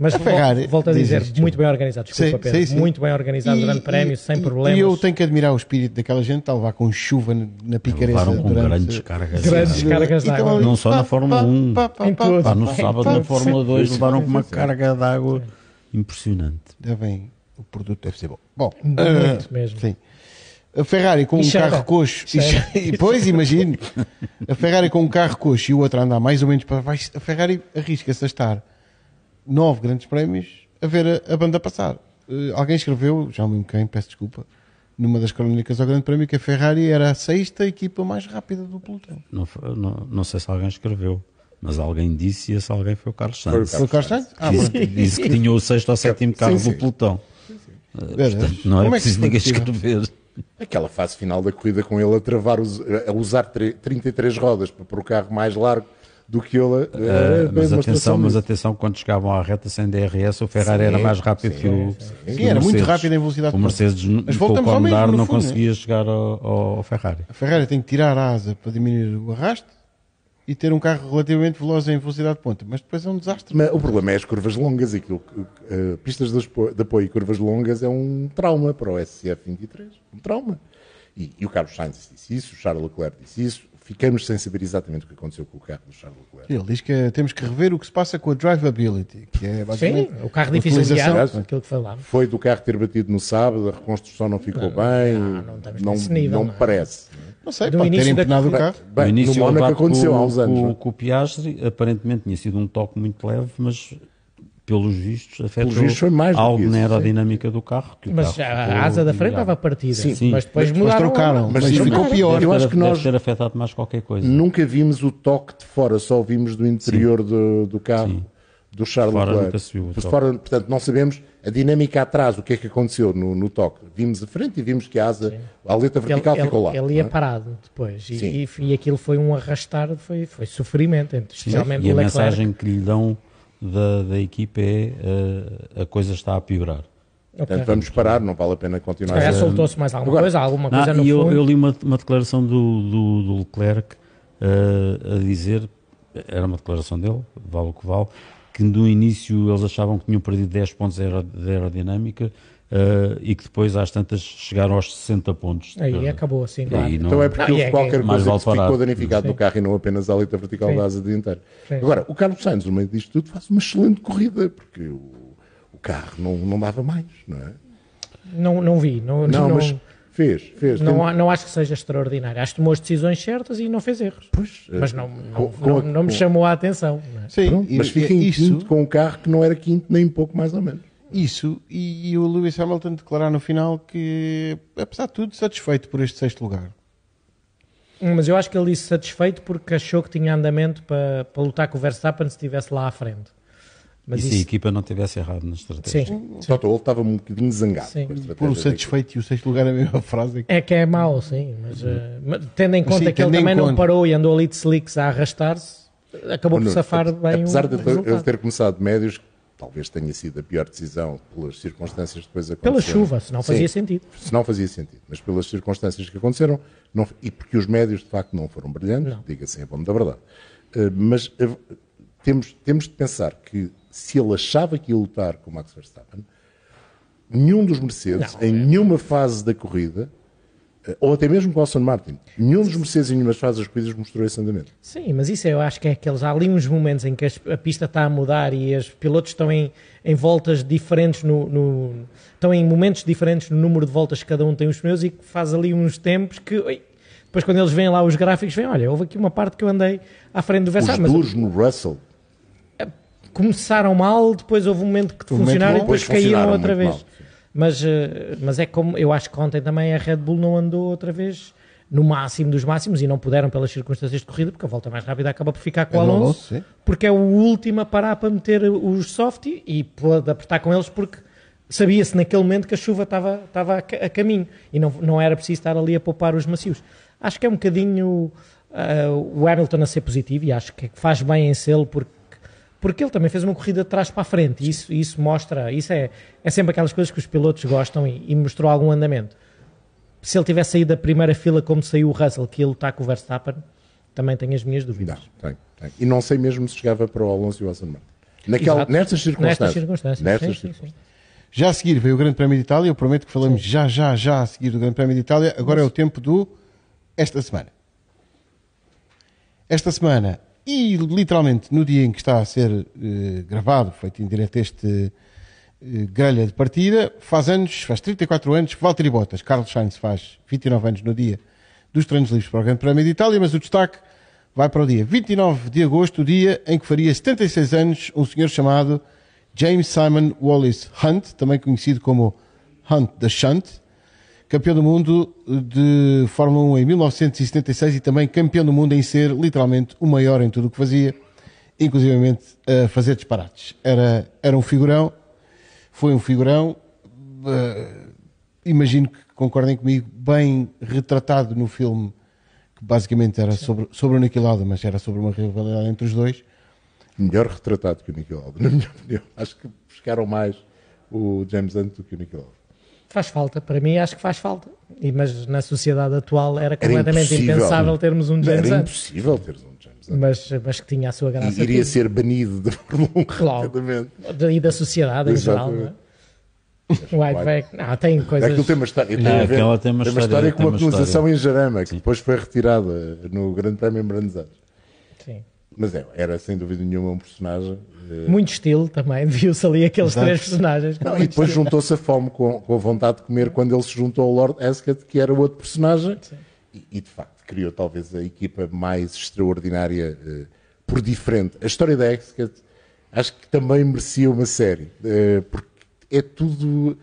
Mas A Ferrari, vol- volto a diz dizer, muito bem organizado. Desculpa, Sim, Pedro. sim, sim. Muito bem organizado E- durante prémio, e- sem e- problemas. E eu tenho que admirar o espírito daquela gente, está a levar com chuva na, picareta. Levaram com durante- grandes cargas. Grandes de- cargas de estão água. Não só na Fórmula pá, 1. pá, pá, Em pá, tudo. Pá, no pá, sábado pá, na Fórmula 2 sim, levaram sim, com uma sim. carga de água impressionante. Bem, o produto deve ser bom. Bom, Muito ah, mesmo. Sim. A Ferrari com E um cheira. carro coxo. E E depois, imagino. A Ferrari com um carro coxo e o outro a andar mais ou menos para baixo. A Ferrari arrisca-se a estar nove grandes prémios a ver a, a banda passar. Eh, alguém escreveu, já me lembro quem, peço desculpa, numa das crónicas ao Grande Prémio, que a Ferrari era a sexta equipa mais rápida do pelotão. Não, não, não sei se alguém escreveu, mas alguém disse e esse alguém foi o Carlos Sainz. Foi o Carlos Sainz? Ah, Disse, disse que tinha o sexto ou sétimo carro sim. do pelotão. Veras? Portanto, não é Como é que preciso ninguém escrever. Aquela fase final da corrida com ele a travar, os- a usar tre- 33 rodas para pôr o carro mais largo do que ele. Ah, mas atenção, mas atenção, quando chegavam à reta sem DRS, o Ferrari era mais rápido que o. que Sim, o era muito Mercedes. rápido em velocidade O de Mercedes, Mas com o no não fundo, conseguia chegar ao, ao Ferrari. A Ferrari tem que tirar a asa para diminuir o arrasto e ter um carro relativamente veloz em velocidade de ponta. Mas depois é um desastre. Mas o problema é as curvas longas. Aquilo, que- eh, pistas de apo- de apoio e curvas longas é um trauma para o SCF23. Um trauma. E, e o Carlos Sainz disse isso, o Charles Leclerc disse isso. Ficamos sem saber exatamente o que aconteceu com o carro do Charles Leclerc. Ele diz que é- temos que rever o que se passa com a drivability, que é Sim, basicamente o carro difícil de guiar, aquilo que falámos. Foi do carro ter batido no sábado, a reconstrução não ficou bem. não, não estamos não, nesse nível, não não é? parece. Não sei, Do pode ter início da empenado o carro. Bem, no início no o Mónaco aconteceu há uns anos. Com, não é? com o Piastri, aparentemente tinha sido um toque muito leve, mas pelos vistos afetou Pelos vistos foi mais algo isso, na sim. aerodinâmica do carro. Que o Mas carro a asa da frente estava partida. Sim. Mas depois Mas mudaram. trocaram, mas, Mas ficou pior. Eu Deve acho ter- que nós- Deve ter afetado mais qualquer coisa. Nunca vimos o toque de fora, só vimos do interior do, do carro Sim. Do Charles Fora Leclerc. nunca se o fora, portanto, não sabemos a dinâmica atrás, o que é que aconteceu no, no toque. Vimos a frente e vimos que a asa, a aleta vertical ele, ficou lá. ele ia não é? parado depois. E, Sim. e, e aquilo foi um arrastar, foi, foi sofrimento, especialmente E a Leclerc. mensagem que lhe dão da, da equipa é eh, a coisa está a piorar. Ok. Portanto, vamos parar, não vale a pena Se continuar. calhar a- soltou-se mais alguma Agora- coisa, alguma Ah, coisa no e eu, fundo. eu li uma, uma declaração do, do, do Leclerc eh, a dizer, era uma declaração dele, vale o que vale, que no início eles achavam que tinham perdido 10 pontos de aero- de aerodinâmica eh, e que depois às tantas chegaram aos 60 pontos. Aí acabou assim, claro. aí não- Então é porque Não, houve é- qualquer Mais coisa vale que ficou danificado no carro e não apenas a aleta vertical Sim. da asa dianteira. Agora, o Carlos Sainz, no meio disto tudo, faz uma excelente corrida, porque o, o carro não, não dava mais, não é? Não, não vi. Não, Não, não, mas fez, fez. não, Tem- não acho que seja extraordinário. Acho que tomou as decisões certas e não fez erros. Pois, Mas eh, não, não, com- não, a- não me chamou a atenção. não é? Sim, Pronto, mas fica em isso, quinto com um carro que não era quinto nem um pouco mais ou menos. isso e, e o Lewis Hamilton declarar no final que, apesar de tudo, satisfeito por este sexto lugar. Mas eu acho que ele disse satisfeito porque achou que tinha andamento para, para lutar com o Verstappen se estivesse lá à frente. E Mas se a isso, equipa não tivesse errado na estratégia. sim, Só ele estava um bocadinho zangado. Sim. com a estratégia Por o da satisfeito e o sexto lugar é a mesma frase. é que é mau, sim. Mas, mas tendo em Mas conta sim, que ele também não conta. parou e andou ali de slicks a arrastar-se, acabou por safar ape- bem Apesar o de eu ter- resultado. eu ter começado de médios, talvez tenha sido a pior decisão pelas circunstâncias que depois Pela aconteceram. chuva, senão fazia Sim, sentido. Se não fazia sentido, mas pelas circunstâncias que aconteceram, não- e porque os médios de facto não foram brilhantes, Não. diga-se em bom da verdade. Eh, mas eh, temos, temos de pensar que se ele achava que ia lutar com o Max Verstappen, nenhum dos Mercedes, Não, em é- nenhuma fase da corrida, ou até mesmo com o Aston Martin. Nenhum dos Mercedes em nenhuma fase das corridas mostrou esse andamento. Sim, mas isso eu acho que é aqueles. Há ali uns momentos em que a pista está a mudar e os pilotos estão em, em voltas diferentes, no, no- estão em momentos diferentes no número de voltas que cada um tem os pneus e que faz ali uns tempos que. oi, depois, quando eles veem lá os gráficos, veem: olha, houve aqui uma parte que eu andei à frente do Os Verstappen. mas duros no Russell, começaram mal, depois houve um momento que Um funcionaram e bom, depois depois caíram outra vez. mal, mas, eh, mas é como eu acho que ontem também a Red Bull não andou outra vez no máximo dos máximos e não puderam pelas circunstâncias de corrida, porque a volta mais rápida acaba por ficar com o É do Alonso, Alonso, porque é o último a parar para meter os soft e pôde apertar com eles porque sabia-se naquele momento que a chuva estava, estava a, ca- a caminho e não, não era preciso estar ali a poupar os macios. Acho que é um bocadinho ah, o Hamilton a ser positivo e acho que faz bem em sê-lo porque porque ele também fez uma corrida de trás para a frente e isso, isso mostra, isso é, é sempre aquelas coisas que os pilotos gostam e, e mostrou algum andamento. Se ele tivesse saído da primeira fila como saiu o Russell, que ele está com o Verstappen, também tenho as minhas dúvidas. não, tem, tem. E não sei mesmo se chegava para o Alonso e o Aston Martin. Naquela, nestas circunstâncias. Nestas circunstâncias. Nestas Sim, sim, circunstâncias. Já a seguir veio o Grande Prémio de Itália. Eu prometo que falamos já, já, já a seguir do Grande Prémio de Itália. Agora é o tempo do esta semana. Esta semana, e literalmente no dia em que está a ser eh, gravado, feito em direto este eh, grelha de partida, faz anos, faz 34 anos, Valtteri Bottas. Carlos Sainz faz 29 anos no dia dos treinos livres para o Grande Prémio de Itália, mas o destaque vai para o dia 29 de agosto, o dia em que faria 76 anos um senhor chamado James Simon Wallace Hunt, também conhecido como Hunt the Shunt, campeão do mundo de Fórmula 1 em 1976 e também campeão do mundo em ser literalmente o maior em tudo o que fazia, inclusivamente a fazer disparates. Era, era um figurão, foi um figurão, eh, imagino que concordem comigo, bem retratado no filme, que basicamente era sobre, sobre o Niki Lauda, mas era sobre uma rivalidade entre os dois. Melhor retratado que o Nicky Lauda, na minha opinião. Acho que buscaram mais o James Hunt do que o Nicky Lauda. Faz falta, para mim acho que faz falta. E, mas na sociedade atual era completamente impossível. impensável termos um James Era Hunt, impossível teres um James Hunt. mas, mas que tinha a sua graça. E iria tudo. ser banido da Fórmula 1 Logo. rapidamente. E da sociedade em geral. Não é? O Whiteback, não, tem coisas. Aquilo tem uma história. Tem, Não, a ver- tem uma tem uma história- história com uma uma penalização história. em Jarama, que depois foi retirada no Grande Prémio em Aires. Mas é, era sem dúvida nenhuma um personagem. eh, Muito estilo também, viu-se ali aqueles Exato. três personagens. Não, e depois juntou-se a fome com, com a vontade de comer quando ele se juntou ao Lord Ascot, que era outro personagem, e, e, de facto criou talvez a equipa mais extraordinária eh, por diferente. A história da Ascot acho que também merecia uma série, eh, porque é tudo,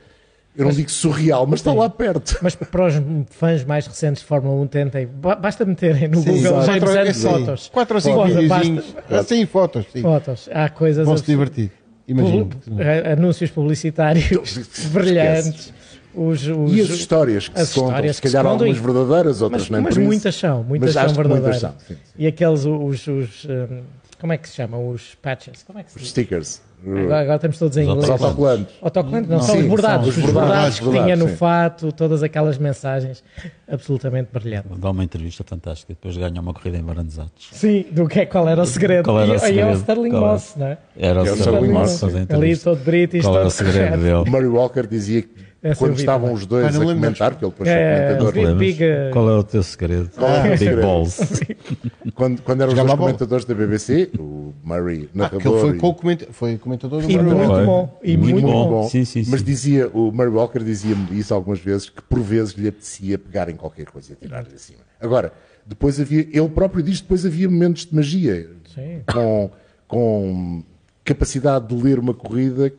eu não digo surreal, mas está lá perto. Mas para os fãs mais recentes de Fórmula 1, tentem. ba- Basta meterem no Google exato. James Quatro- Hunt é, sim. fotos. Quatro ou cinco videozinhos. basta- Sim, fotos. Sim. Fotos. Há coisas. Vão se absurdas. divertir. Imagino. Publi- eh, Anúncios publicitários brilhantes. Os, os- E as histórias que as se contam, se que se calhar algumas e- verdadeiras, outras Mas, nem mas muitas são, muitas Mas são que muitas verdadeiras. são, sim, sim. E aqueles, os, os, hum, como é que se chamam? Os patches. Como é que se Os diz? stickers. Agora, agora estamos todos em Os inglês. autocolantes. Autocolantes não, Não, são sim, os bordados. são Os os bordados, bordados, que tinha no sim. fato, todas aquelas mensagens absolutamente brilhantes. Dá uma entrevista fantástica, depois ganha uma corrida em Baranzatos. Sim, do que é, qual era o segredo. Qual era o e, e é o segredo? Sterling Qual era? Moss, não é? Era o É o Sterling Sterling Moss Ali todo british, Qual era o todo segredo dele? Murray Walker dizia que Essa eu quando estavam também. os dois Ah, não a comentar, desta. que ele depois foi É, comentador, Big-? Big, uh, Qual é o teu segredo? Qual é o Big segredo? Balls. quando, quando eram os dois comentadores da BBC, o Murray, Ah, que ele narrador, foi, e- co-comenta- foi comentador do E Murray muito Walker. Foi. bom. E Muito muito, bom. bom. Sim, sim, sim. mas dizia, o Murray Walker dizia-me isso algumas vezes, que por vezes lhe apetecia pegar em qualquer coisa e tirar-lhe acima. Agora, depois havia, ele próprio diz, depois havia momentos de magia, Sim. com, com capacidade de ler uma corrida que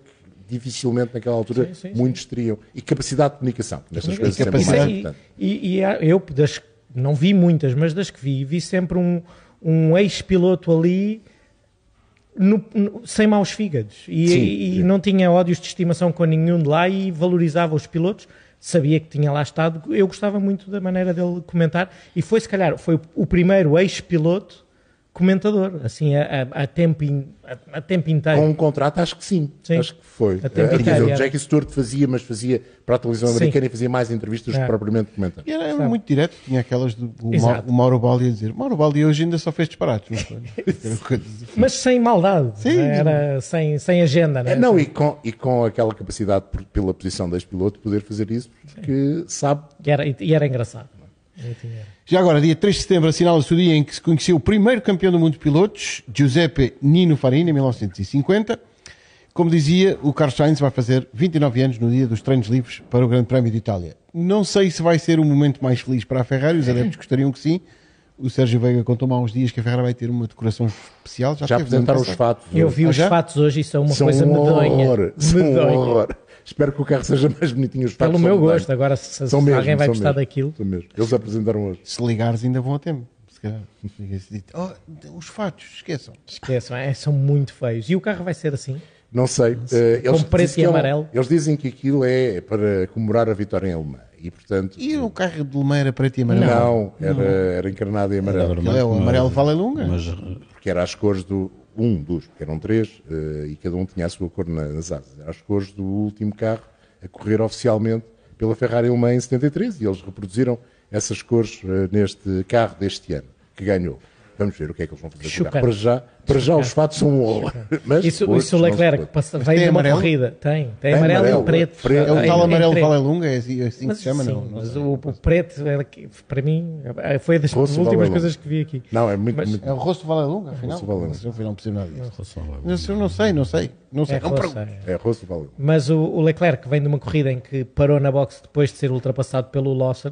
dificilmente naquela altura Sim, sim, muitos teriam. E capacidade de comunicação, nestas coisas E capacidade- E, e, e eu das, não vi muitas, mas das que vi, vi sempre um, um ex-piloto ali no- no- sem maus fígados. E, Sim, e sim. não tinha ódios de estimação com nenhum de lá e valorizava os pilotos. Sabia que tinha lá estado. Eu gostava muito da maneira dele comentar. E foi, se calhar, foi o primeiro ex-piloto comentador, assim, a, a- a tempo, in- a, a tempo inteiro. Com um contrato, acho que sim. Sim. Acho que foi. A tempo dizer, inteiro, o era. Jackie Stewart fazia, mas fazia para a televisão Sim. americana e fazia mais entrevistas É. que propriamente comentar. E era, Sabe. muito direto, tinha aquelas do o. Mauro, o Mauro Baldi a dizer: Mauro Baldi hoje ainda só fez disparates. Não assim. Mas sem maldade. Sim. Era sem, sem agenda, né? É, não, e com, e com aquela capacidade, por- pela posição deste piloto, poder fazer isso, porque sabe. E era, e era engraçado. Já agora, dia 3 de setembro, assinala-se o dia em que se conheceu o primeiro campeão do mundo de pilotos, Giuseppe Nino Farina, em 1950. Como dizia, o Carlos Sainz vai fazer 29 anos no dia dos treinos livres para o Grande Prémio de Itália. Não sei se vai ser o momento mais feliz para a Ferrari, os adeptos gostariam que sim. O Sérgio Veiga contou-me há uns dias que a Ferrari vai ter uma decoração especial. Já, Já apresentaram os fatos. Eu vi Ah, os já? fatos hoje e são uma São coisa um medonha. horror. São um Medonha. horror. Espero que o carro seja mais bonitinho. Os Pelo meu gosto. bem. Agora, se, se mesmo, alguém vai gostar mesmo, daquilo. Eles apresentaram hoje. Se ligares ainda vão a tempo. Se calhar. "Oh, os fatos, esqueçam. Esqueçam, é, são muito feios. E o carro vai ser assim? Não sei. eh, eles Com preto dizem e que é amarelo? Eles dizem que aquilo é para comemorar a vitória em Alemã. E, portanto, E o carro de Lima era preto e amarelo? não, era, era encarnado em amarelo. Era é o amarelo vale lunga. Mas Porque era as cores do. Um dos, porque eram três, eh, e cada um tinha a sua cor na- nas asas. Eram as cores do último carro a correr oficialmente pela Ferrari Alemã em 73 e eles reproduziram essas cores eh, neste carro deste ano, que ganhou. Vamos ver o que é que eles vão fazer o. Para já, para já os fatos são um horror. Mas Isso, isso o não Leclerc passa, vem numa amarelo? corrida. Tem. Tem, Tem amarelo, amarelo, e preto. preto. É o tal amarelo preto. vale lunga, é assim, é assim que Mas se chama, sim, não? não mas o, o preto, que- para mim, foi das Rosso últimas Vale coisas que vi aqui. Não, é muito. Mas- muito- É o rosto vale lunga, afinal? rosto vale lunga. Mas Eu não percebo nada disso. Mas eu não sei, não sei. Não sei. É não rosso, pergunto. é. É rosto valeu. Mas o, o Leclerc vem de uma corrida em que parou na box depois de ser ultrapassado pelo Lawson.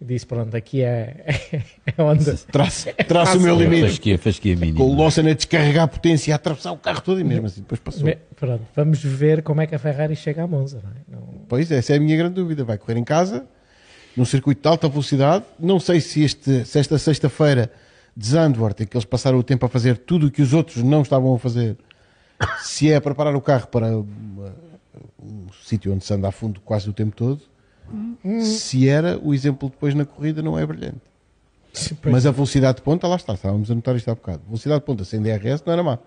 E disse: Pronto, aqui é, é onde. Traço, traço o meu limite. Fasquia, fasquia mínima. Com o Lawson a descarregar a potência, a atravessar o carro todo e mesmo assim depois passou. Me- Pronto, vamos ver como é que a Ferrari chega a Monza. Não é? Não- Pois, essa é a minha grande dúvida. Vai correr em casa, num circuito de alta velocidade. Não sei se, este, se esta sexta-feira de Zandvoort, em que eles passaram o tempo a fazer tudo o que os outros não estavam a fazer, se é a preparar o carro para uma- um sítio onde se anda a fundo quase o tempo todo, se era, o exemplo depois na corrida não é brilhante. Mas a velocidade de ponta, lá está, estávamos a notar isto há bocado. Velocidade de ponta sem DRS não era má.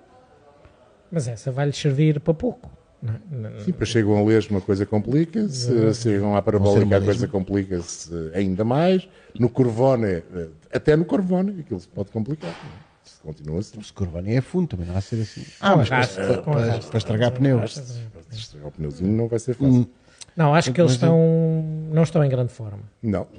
Mas essa vai-lhe servir para pouco. não é? Não- Sim, depois chegam a lesma, a coisa complica-se. Chegam à parabólica, a coisa complica-se ainda mais. No Corvone, eh, até no Corvone, aquilo se pode complicar. é? Se continua assim. O Corvani é fundo, também não de ser assim. Ah, mas para, para- para- para estragar pneus. Para estragar o pneuzinho não vai ser fácil. Não, acho que eles é- estão, não estão em grande forma. Não,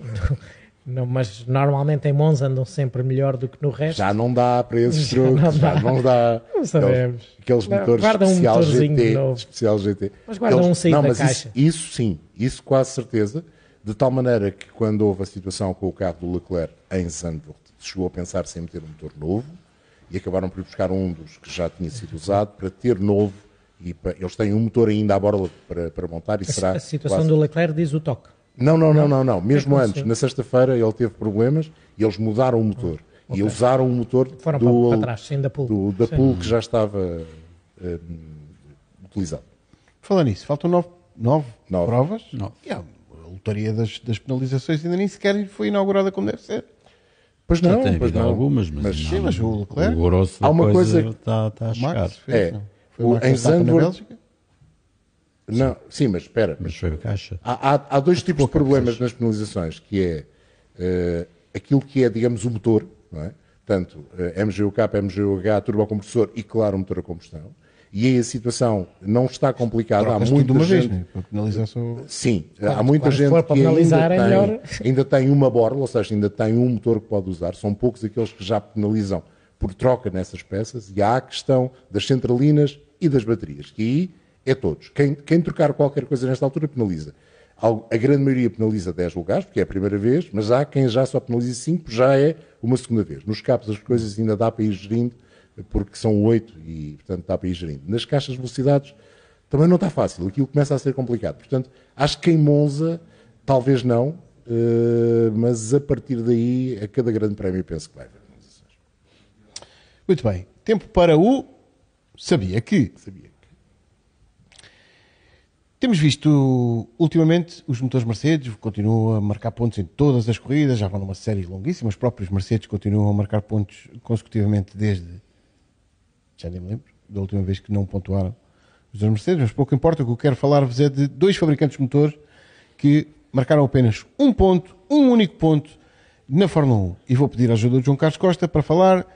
Não, mas normalmente em Monza andam sempre melhor do que no resto. já não dá para esses Já não truques, já não dá. Não sabemos. Aqueles, aqueles Não, motores guarda um especial motorzinho GT, novo. especial GT. Mas guarda um saído não, da mas isso- caixa. Isso, sim, isso quase certeza. De tal maneira que quando houve a situação com o carro do Leclerc em Zandvoort, se chegou a pensar em meter um motor novo e acabaram por buscar um dos que já tinha sido usado para ter novo e para- eles têm um motor ainda à borla para, para montar e será A situação quase- do Leclerc diz o toque. não, não, não, não, não. Mesmo que antes, na sexta-feira, ele teve problemas e eles mudaram o motor. E usaram o motor Foram do, para, para trás, sem da pool. do, da Sim. pool que já estava eh, utilizado. Falando nisso, faltam nove, nove, Nove. provas. Nove. E a lotaria das, das penalizações ainda nem sequer foi inaugurada como deve ser. Pois não, pois não. algumas, mas, Mas não, sim, mas o Leclerc- o grosso da Há uma coisa coisa- está, está a chegar. Max fez, É. não. Foi O- em Zandvoort-. Não, sim, mas espera. Mas foi a caixa. Há, há- há dois tipos de problemas nas penalizações, que é eh, aquilo que é, digamos, o motor, não é? Tanto eh, MGUK, MGUH, turbocompressor e, claro, o motor a combustão. E aí a situação não está complicada. Há muita uma vez, gente... né? para penalizar só. Sim, há muita quando gente que ainda é tem, melhor. ainda tem uma borla, ou seja, ainda tem um motor que pode usar. São poucos aqueles que já penalizam por troca nessas peças. E há a questão das centralinas e das baterias, que aí é todos. Quem, quem trocar qualquer coisa nesta altura penaliza. Al- A grande maioria penaliza 10 lugares, porque é a primeira vez, mas há quem já só penaliza 5, já é uma segunda vez. Nos capos as coisas ainda dá para ir gerindo, porque são 8 e, portanto, dá para ir gerindo. Nas caixas de velocidades também não está fácil, aquilo começa a ser complicado. Portanto, acho que em Monza, talvez não, eh, mas a partir daí, a cada grande prémio, penso que vai haver. Muito bem. Tempo para o. Sabia que. Sabia que. Temos visto ultimamente os motores Mercedes continuam a marcar pontos em todas as corridas, já vão numa série longuíssima. Os próprios Mercedes continuam a marcar pontos consecutivamente desde. Já nem me lembro da última vez que não pontuaram os dois Mercedes, mas pouco importa. O que eu quero falar-vos é de dois fabricantes de motores que marcaram apenas um ponto, um único ponto na Fórmula 1. E vou pedir a ajuda do João Carlos Costa para falar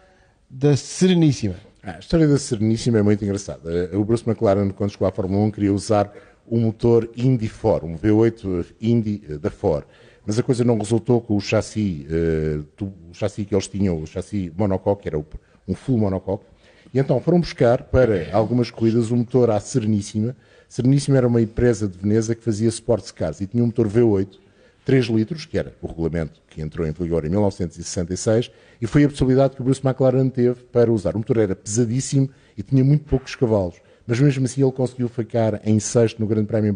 da Sereníssima. A história da Sereníssima é muito engraçada. O Bruce McLaren, quando chegou à Fórmula 1, queria usar um motor Indy 4, um V8 Indy eh, da Ford. mas a coisa não resultou com o chassi, eh, o chassi que eles tinham, o chassi monocoque, era o- um full monocoque, e então foram buscar para algumas corridas um motor à Sereníssima. Sereníssima era uma empresa de Veneza que fazia sports cars e tinha um motor V8, 3 litros, que era o regulamento que entrou em vigor em 1966, e foi a possibilidade que o Bruce McLaren teve para usar. O motor era pesadíssimo e tinha muito poucos cavalos, mas mesmo assim ele conseguiu ficar em sexto no Grande Prémio em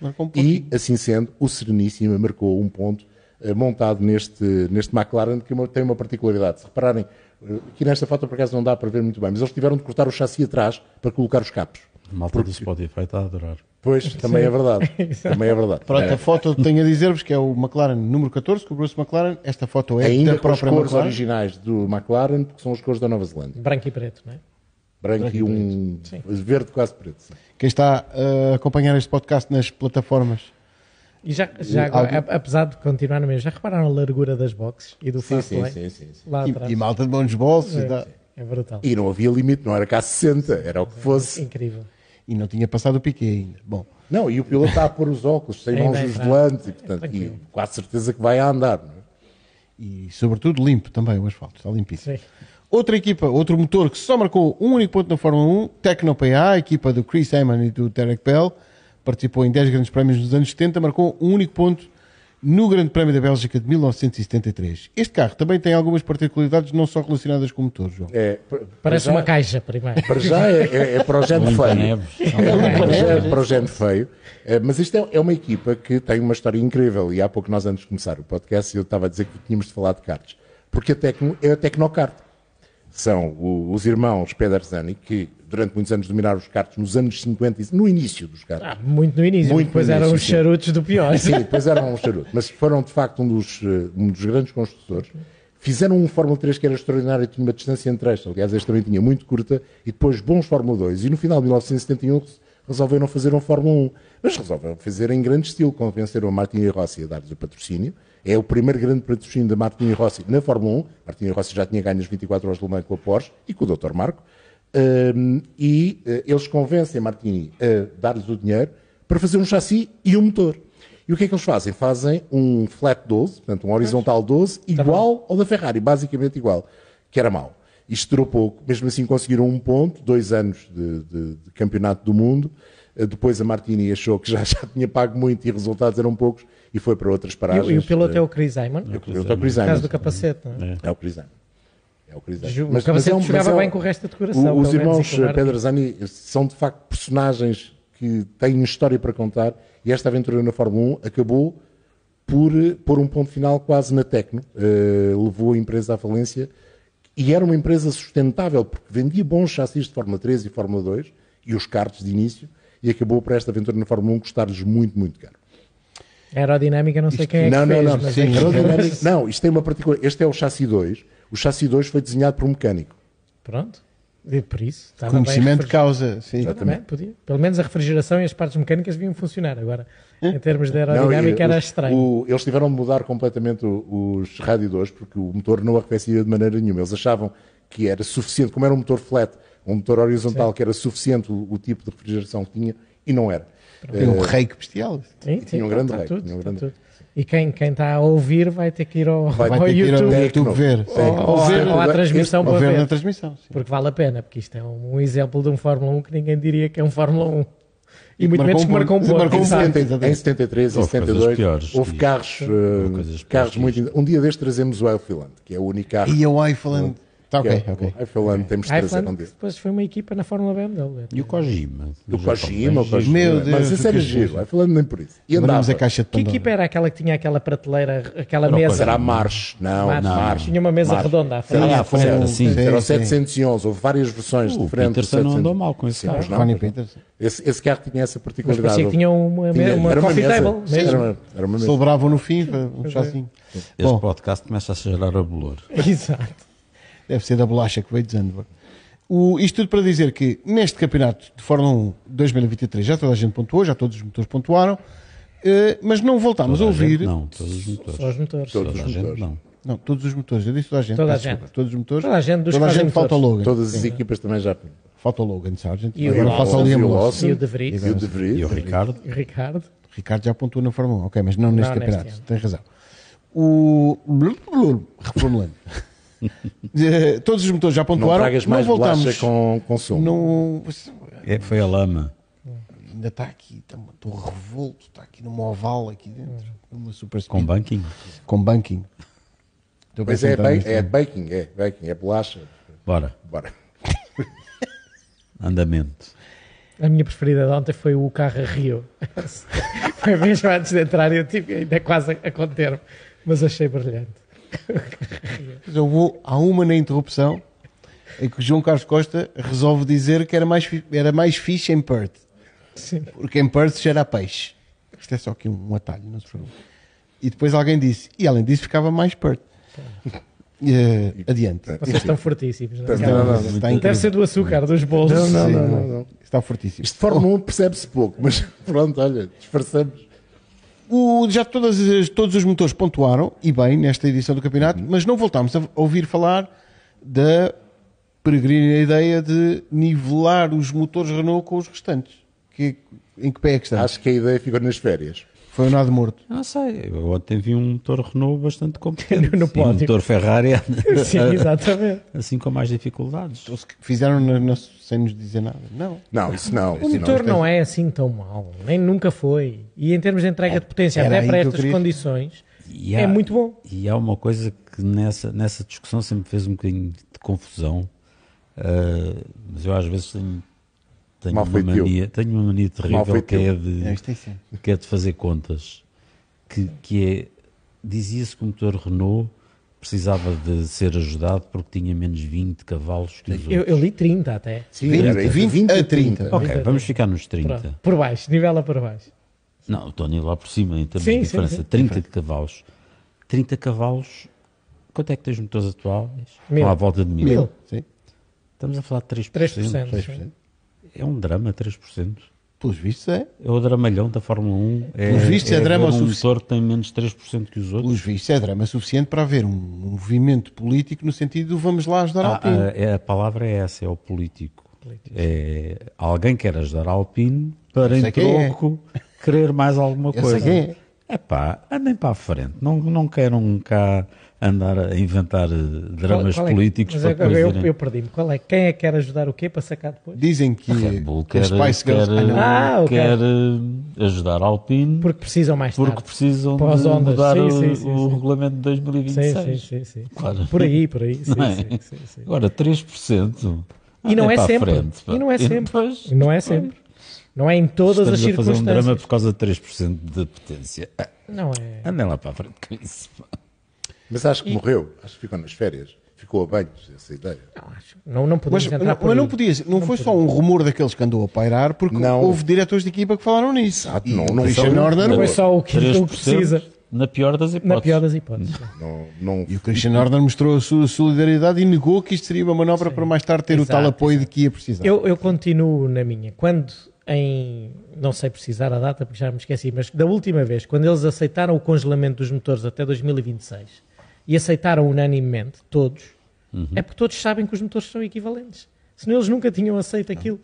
Marcou um e, assim sendo, o Sereníssima marcou um ponto eh, montado neste, neste McLaren que tem uma particularidade. Se repararem, eh, aqui nesta foto por acaso não dá para ver muito bem, mas eles tiveram de cortar o chassi atrás para colocar os capos. A malta do Spotify está a adorar. Pois, também é verdade. também é verdade. Pronto, É. a foto tenho a dizer-vos que é o McLaren número 14, com o Bruce McLaren. Esta foto é Ainda da com as própria cores McLaren. originais do McLaren, porque são as cores da Nova Zelândia. Branco e preto, não é? Branco e um verde quase preto. sim. Quem está a acompanhar este podcast nas plataformas, E já, já agora, apesar de continuar no mesmo, já repararam a largura das boxes e do Sim, fast sim, sim, sim, sim. Lá atrás. e, e malta de bons bolsos, e, é, tal. é brutal. E não havia limite, não era cá 60, era o que fosse. Incrível. E não tinha passado o piqué ainda. Bom, Não, e o piloto está a pôr os óculos, sem mãos nos volantes, e, portanto, e quase certeza que vai a andar. Não é? e sobretudo limpo também o asfalto, está limpíssimo. Sim. Outra equipa, outro motor que só marcou um único ponto na Fórmula 1, Tecno-PA, a equipa do Chris Amon e do Derek Bell, participou em 10 grandes prémios nos anos 70, marcou um único ponto no Grande Prémio da Bélgica de 1973. Este carro também tem algumas particularidades não só relacionadas com o motor, João. É, para- para Parece já- uma caixa, primeiro. Para já é, é, é para o género feio. neves. para, o género, feio. Eh, Mas isto é, é uma equipa que tem uma história incrível. E há pouco nós, antes de começar o podcast, eu estava a dizer que tínhamos de falar de karts. Porque a Tecno é a Tecnocart. São o- os irmãos Pedersani, que durante muitos anos dominaram os karts nos anos 50, e- no início dos karts. Ah, muito no início, Muito depois no eram início, os sim. charutos do pior. Sim, depois eram um charuto. Mas foram, de facto, um dos, eh, um dos grandes construtores. Fizeram um Fórmula 3 que era extraordinário, tinha uma distância entre eixos. Aliás, este também tinha muito curta. E depois bons Fórmula 2. E no final de 1971 resolveram fazer um Fórmula 1. Mas resolveram fazer em grande estilo. Convenceram a Martini Rossi a dar-lhes o patrocínio. É o primeiro grande patrocínio da Martini Rossi na Fórmula 1. Martini Rossi já tinha ganho as 24 horas de Le Mans com a Porsche e com o Dr. Marco. Um, e eh, eles convencem a Martini a dar-lhes o dinheiro para fazer um chassi e um motor. E o que é que eles fazem? Fazem um flat 12, portanto um horizontal 12, igual ao da Ferrari, basicamente igual, que era mau. Isto durou pouco, mesmo assim conseguiram um ponto, dois anos de, de- de campeonato do mundo. Eh, Depois a Martini achou que já, já tinha pago muito e resultados eram poucos e foi para outras E, paragens. o- e o piloto é Eh, o Chris Simon, o piloto é o por Chris causa Simon. do capacete. Não é? É o Chris Simon. É o. Ju- Mas- mas é um- jogava mas é bem com o resto da decoração, o- Os irmãos. Pedersani são de facto personagens que têm história para contar e esta aventura na Fórmula 1 acabou por eh, pôr um ponto final quase na Tecno. Eh, levou a empresa à falência e era uma empresa sustentável porque vendia bons chassis de Fórmula 3 e Fórmula 2 e os karts de início e acabou por esta aventura na Fórmula 1 custar-lhes muito, muito caro. Aerodinâmica, não sei quem é não, que não, fez, não, mas sim, é que- não, isto tem uma particular. Este é o chassi 2. O chassi 2 foi desenhado por um mecânico. Pronto. E por isso. estava Conhecimento bem de causa, sim. Exatamente, podia. Pelo menos a refrigeração e as partes mecânicas deviam funcionar. Agora, É. em termos de Não, aerodinâmica, e era os- estranho. o- eles tiveram de mudar completamente o- os radiadores porque o motor não arrefecia de maneira nenhuma. Eles achavam que era suficiente, como era um motor flat, um motor horizontal, que era suficiente o, o tipo de refrigeração que tinha, e não era. Tem um Eh, reiki bestial. Sim, tinha um grande rei, tudo, tinha um grande tudo. E quem, quem está a ouvir vai ter que ir ao, Vai ao Vai ter que ir ao YouTube YouTube ver. ou, ou, Ou ver- ou à transmissão Ou para ver ver. na transmissão. sim. Porque vale a pena, porque isto é um, um exemplo de um Fórmula 1 que ninguém diria que é um Fórmula 1. E, muito marcou menos um que marcou um ponto. Marcou um ponto. Em exatamente. 73 e Houve coisas 72 piores, houve e- carros, houve coisas carros muito. Um dia deste trazemos o Elfiland, que é o único carro. E o iPhone. Tá ok, é, ok. O Elfiland temos de trazer Highland, um dia. depois foi uma equipa na Fórmula BMW. E o Kojima? Do Kojima, o Kojima. Meu Mas Deus, isso o era que giro, falando nem por isso. E andava. a caixa de Que equipa era aquela que tinha aquela prateleira, aquela Era o mesa? Será March? Não, March. March. Tinha uma mesa redonda à frente. Ah, foi, era assim. Sim, Era o sim. 711, houve várias versões O diferentes. do Peterson não 700. andou mal com esse carro. mas. Esse, carro tinha essa Mas particularidade. parecia que tinha uma, era coffee mesa. table mesmo. Era uma, era uma mesa. Celebravam no fim, um chazinho. Este Bom, podcast começa a gerar a bolor. Exato. Deve ser da bolacha que veio de Zandvoort. O, isto tudo para dizer que neste campeonato de Fórmula 1 2023 já toda a gente pontuou, já todos os motores pontuaram, eh, mas não voltámos a a gente ouvir. Não, todos os motores. Só os motores. Todos Toda os a gente motores. não. Não, todos os motores. Eu disse toda a gente. Toda a gente. desculpa. Todos os motores. Toda a gente dos Toda a gente falta o motores. Logan. Todas as equipas também já. Falta o Logan Sargent. E o Agora Lawson, falta o Liam e o Lawson. Lawson. E o De Vries. E o De Vries. E o Ricardo? E o Ricardo. Ricardo já pontuou na Fórmula 1. Ok, mas não neste Não, neste campeonato. ano. Tem razão. O. Reformulando. Eh, Todos os motores já Não pontuaram. tragas mais não voltamos. com, com sumo. Não, É, foi a lama. ainda está aqui, estou revolto, está aqui numa oval aqui dentro. Uma super Com banking. com banking. Estou Mas é, ba é baking, é baking, é bolacha. Bora. Bora. Andamento. A minha preferida de ontem foi o carro a Rio. foi mesmo antes de entrar e eu tive ainda quase a conter-me, mas achei brilhante. Vou, há uma na interrupção em que o João Carlos Costa resolve dizer que era mais, era mais fixe em Perth. Sim. Porque em Perth já era peixe. Isto é só aqui um, um atalho, não se preocupe. E depois alguém disse, e além disso ficava mais Perth. Eh, adiante. Vocês estão fortíssimos. Não é? Não, não, não. Está Deve incrível. ser do açúcar, dos bolos. Não, não, Sim, não, não, não. Está fortíssimo. Isto de Fórmula 1 percebe-se pouco, mas pronto, olha, disfarçamos. O- já todas as- todos os motores pontuaram, e bem, nesta edição do campeonato, mas não voltámos a ouvir falar da peregrina ideia de nivelar os motores Renault com os restantes. Que, em que pé é que estamos? Acho que a ideia ficou nas férias. Foi o nado morto. Não sei, eu ontem vi um motor Renault bastante competente. No e um pódio. motor Ferrari Sim, exatamente. assim com mais dificuldades. Que Fizeram na- na- sem nos dizer nada. Não. Não, isso não. O isso motor não. não é assim tão mau, nem nunca foi. E em termos de entrega de potência, até para estas queria- condições, E é muito bom. E há uma coisa que nessa, nessa discussão sempre fez um bocadinho de confusão, ah, mas eu às vezes tenho, tenho, Mal uma, mania, tenho uma mania terrível que é, de, É, é assim. que é de fazer contas, que, que é, dizia-se que o motor Renault precisava de ser ajudado porque tinha menos 20 cavalos que os Eu, outros. eu li 30 até. Sim, 20, era 20 a 30. Ok, 30. vamos ficar nos 30. Pronto, por baixo, nivela por baixo. Não, o Tony lá por cima, em termos Sim, de sim, diferença. sim. 30 de cavalos. 30 cavalos, quanto é que tens motores atuais? Mil. Estão à volta de mil. Mil. Sim. Estamos a falar de 3%. 3%. 3%. É um drama, 3%. Pelos vistos é. É o dramalhão da Fórmula 1. É, Pelos vistos é drama ver o um motor tem menos 3% que os outros. Pelos vistos é drama suficiente para haver um movimento político no sentido de vamos lá ajudar a Ah, Alpine. ah, é, a palavra é essa, é o político. É, alguém quer ajudar a Alpine para, Eu sei em é. troco, querer mais alguma Eu coisa. sei quem é. É pá, andem para a frente. Não, não queiram cá andar a inventar eh, dramas Qual- qual é políticos mas para depois eu, irem- eu perdi-me. Qual é? Quem é que quer ajudar o quê para sacar depois? Dizem que, Red Bull que quer, Spice Girls. quer, Ah. Ah, ok. quer, eh, ajudar a Alpine Porque precisam mais tarde. porque precisam Para de ondas. mudar Sim, o, sim, sim, o sim. regulamento de Sim, 2026. sim, sim, sim. Claro. Por aí, por aí. Sim, é? sim, sim, sim. Agora, 3%. E não é para a sempre. frente. E não é sempre. depois- E Não é sempre. Não é em todas Estamos as a fazer um circunstâncias. drama por causa de 3% de potência. Ah, Não é. Andem lá para a frente com isso. Mas acho que morreu. Acho que ficou nas férias. Ficou a banhos essa ideia. Não, acho. Não, não Mas, entrar não, por mas não podia ser. Não, foi só um rumor daqueles que andou a pairar, porque Não. houve diretores de equipa que falaram nisso. Exato, E não- o não Christian são- Horner, Não é só o que, o 3% precisa. Na pior das hipóteses. Na pior das hipóteses. Não, não, E o Christian Horner mostrou a sua solidariedade e negou que isto seria uma manobra para mais tarde ter o Exato, tal apoio de que ia precisar. Eu, eu continuo na minha. Quando em. Não sei precisar a data porque já me esqueci, mas da última vez, quando eles aceitaram o congelamento dos motores até 2026 e aceitaram unanimemente, todos, é porque todos sabem que os motores são equivalentes. Senão eles nunca tinham aceito aquilo.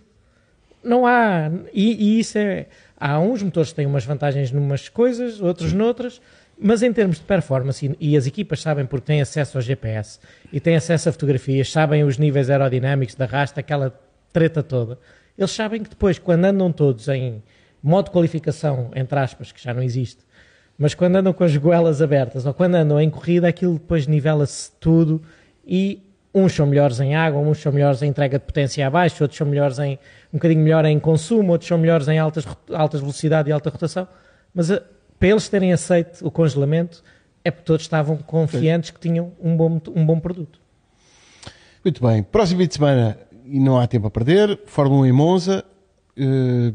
Não há. E, e isso é. Há uns motores que têm umas vantagens numas coisas, outros noutras, mas em termos de performance, e, e as equipas sabem porque têm acesso ao GPS e têm acesso a fotografias, sabem os níveis aerodinâmicos da rasta, aquela treta toda. Eles sabem que depois, quando andam todos em modo de qualificação, entre aspas, que já não existe, mas quando andam com as goelas abertas ou quando andam em corrida, aquilo depois nivela-se tudo e uns são melhores em água, uns são melhores em entrega de potência abaixo, outros são melhores em um bocadinho melhor em consumo, outros são melhores em altas, altas velocidade e alta rotação. Mas a, para eles terem aceito o congelamento é porque todos estavam confiantes que tinham um bom, um bom produto. Muito bem. Próximo fim de semana, e não há tempo a perder, Fórmula 1 em Monza. eh,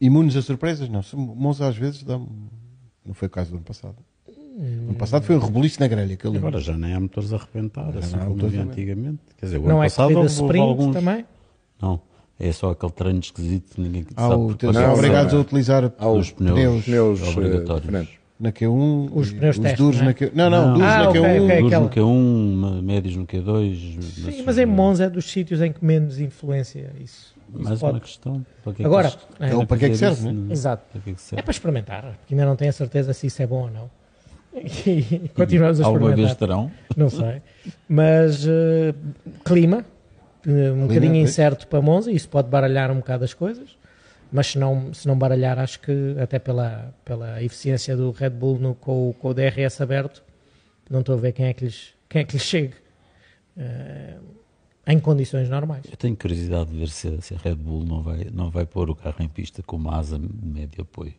imunes a surpresas? Não. Monza às vezes dá Não foi o caso do ano passado. O ano passado foi um rebuliço na grelha. Que. Agora já nem há motores a arrebentar, assim não há como motores havia antigamente. Quer dizer, o Não ano é passado houve, sprint alguns... também? Não, é só aquele treino esquisito que ninguém Há sabe. o, não, obrigados não. a utilizar Há os pneus, pneus pneus eh, obrigatórios. diferentes. na Q1, Os pneus os duros não é? na Q1. Não, não, Não. duros Ah, na ok, Q1. ok. Duros aquela- no Q1, médios no Q2. Sim, mas em Monza é dos sítios em que menos influência isso. Mais pode. uma questão. Para que é que Agora, eles é, Então, para que é que serve, isso? né? Exato. Para que é que É serve? para experimentar, porque ainda não tenho a certeza se isso é bom ou não. E continuamos a Alguma vez experimentar. terão? Não sei. Mas eh, clima, eh, um bocadinho pois. incerto para Monza, isso pode baralhar um bocado as coisas. Mas se não, se não baralhar, acho que até pela, pela eficiência do Red Bull no, com, o- com o DRS aberto, não estou a ver quem é que lhes, quem é que lhes chegue eh, em condições normais. Eu tenho curiosidade de ver se, a- se a Red Bull não vai, não vai pôr o carro em pista com uma asa de médio apoio.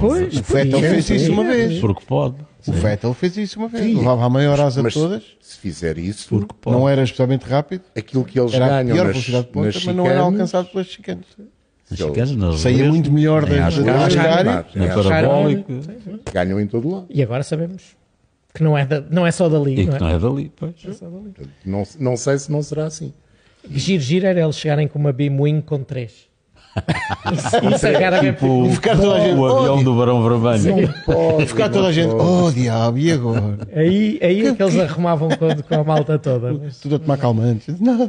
Pois, O Vettel fez isso uma vez. Porque pode. O Vettel fez isso uma vez. Sim. Levava a maior asa de todas. se fizer isso, Porque pode. Não era especialmente rápido. aquilo que eles Era a ganham pior nas, velocidade de ponta, mas não era alcançado pelas chicanes. Nas Saía ruas, muito melhor da- área. ganham, parabólico. ganham em todo lado. E agora sabemos que não é, da- não é só dali. E não que é? não é dali, pois. Portanto, Não, não sei se não será assim. Giro, giro era eles chegarem com uma Beamwing com 3. Isso é Tipo, ficar toda a gente, o avião "Oh, do Barão Vermelho. E ficar toda a gente, oh diabo, e agora? Aí, aí é que eles arrumavam com, com a malta toda. mas- Tudo a tomar calmantes. Não.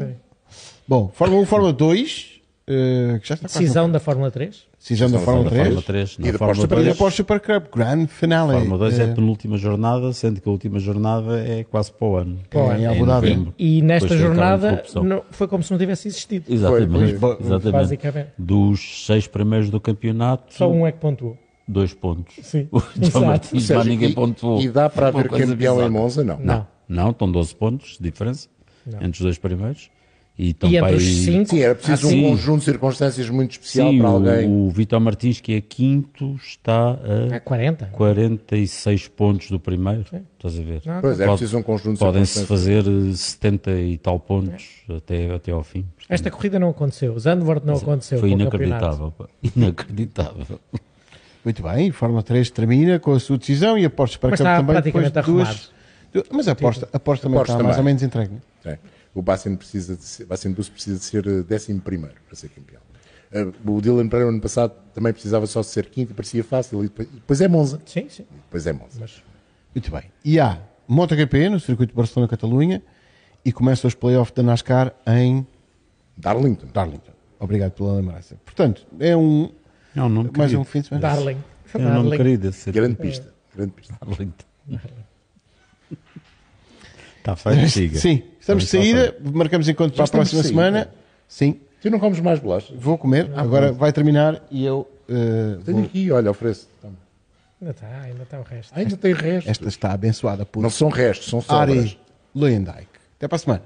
Bom, Fórmula 1, Fórmula 2, eh, que já está Decisão da Fórmula 3. no- decisão da Fórmula Da 3. Fórmula 3. E Fórmula Porsche Para ir 3, para o Super Cup, Grand Finale. Fórmula 2 é Eh, a penúltima jornada, sendo que a última jornada é quase para o ano. Para o É, ano. em É em novembro. E nesta Depois jornada não- foi como se não tivesse existido. Exatamente. Foi, exatamente. Basicamente. Dos seis primeiros do campeonato, Só um é que pontuou. dois pontos. Sim, O exato. Martins, ninguém e- pontuou. E dá para Uma haver campeão em bizarra. Monza? Não. Não. Não, estão 12 pontos de diferença entre os dois primeiros. E, estão E para entre os 5, Sim, era preciso Ah, um sim. conjunto de circunstâncias muito especial Sim, para o, alguém. o Vitor Martins, que é quinto, está há a 40. 46 pontos do primeiro. Estás a ver? Não, Pois é, Pode- preciso um conjunto de Podem-se circunstâncias. fazer eh, 70 e tal pontos até, até ao fim. Esta corrida não aconteceu. O Zandvoort não aconteceu. Foi o inacreditável. Inacreditável. Muito bem, Fórmula 3 termina com a sua decisão e a Porsche para Mas está também depois de duas. Mas a Porsche, a Porsche também está mais ou menos entregue. né? É. O Bassen precisa de ser, Bassen Bus precisa de ser eh, décimo primeiro para ser campeão. Eh, o Dylan Pereira ano passado também precisava só de ser quinto e parecia fácil. E depois, e depois é Monza. Sim, sim. E depois é Monza. Muito bem. E há MotoGP no circuito de Barcelona-Catalunha e começam os playoffs da NASCAR em Darlington. Darlington. Obrigado pela lembrança. Portanto, é um É um nome mais querido. um fim de semana. Darling. É um nome querido. esse Grande pista. Grande pista. Arlington. Está feito, siga. Sim, estamos de saída, marcamos encontro para a próxima saída? semana. Sim, Tu não comes mais bolacha? vou comer. Agora vai terminar e eu eh, Tenho vou- aqui, olha, ofereço. Toma. Ainda está, ainda está o resto. Ainda tem restos. Esta está abençoada por Não são restos, são Ari sobras. Luyendijk. Até para a semana.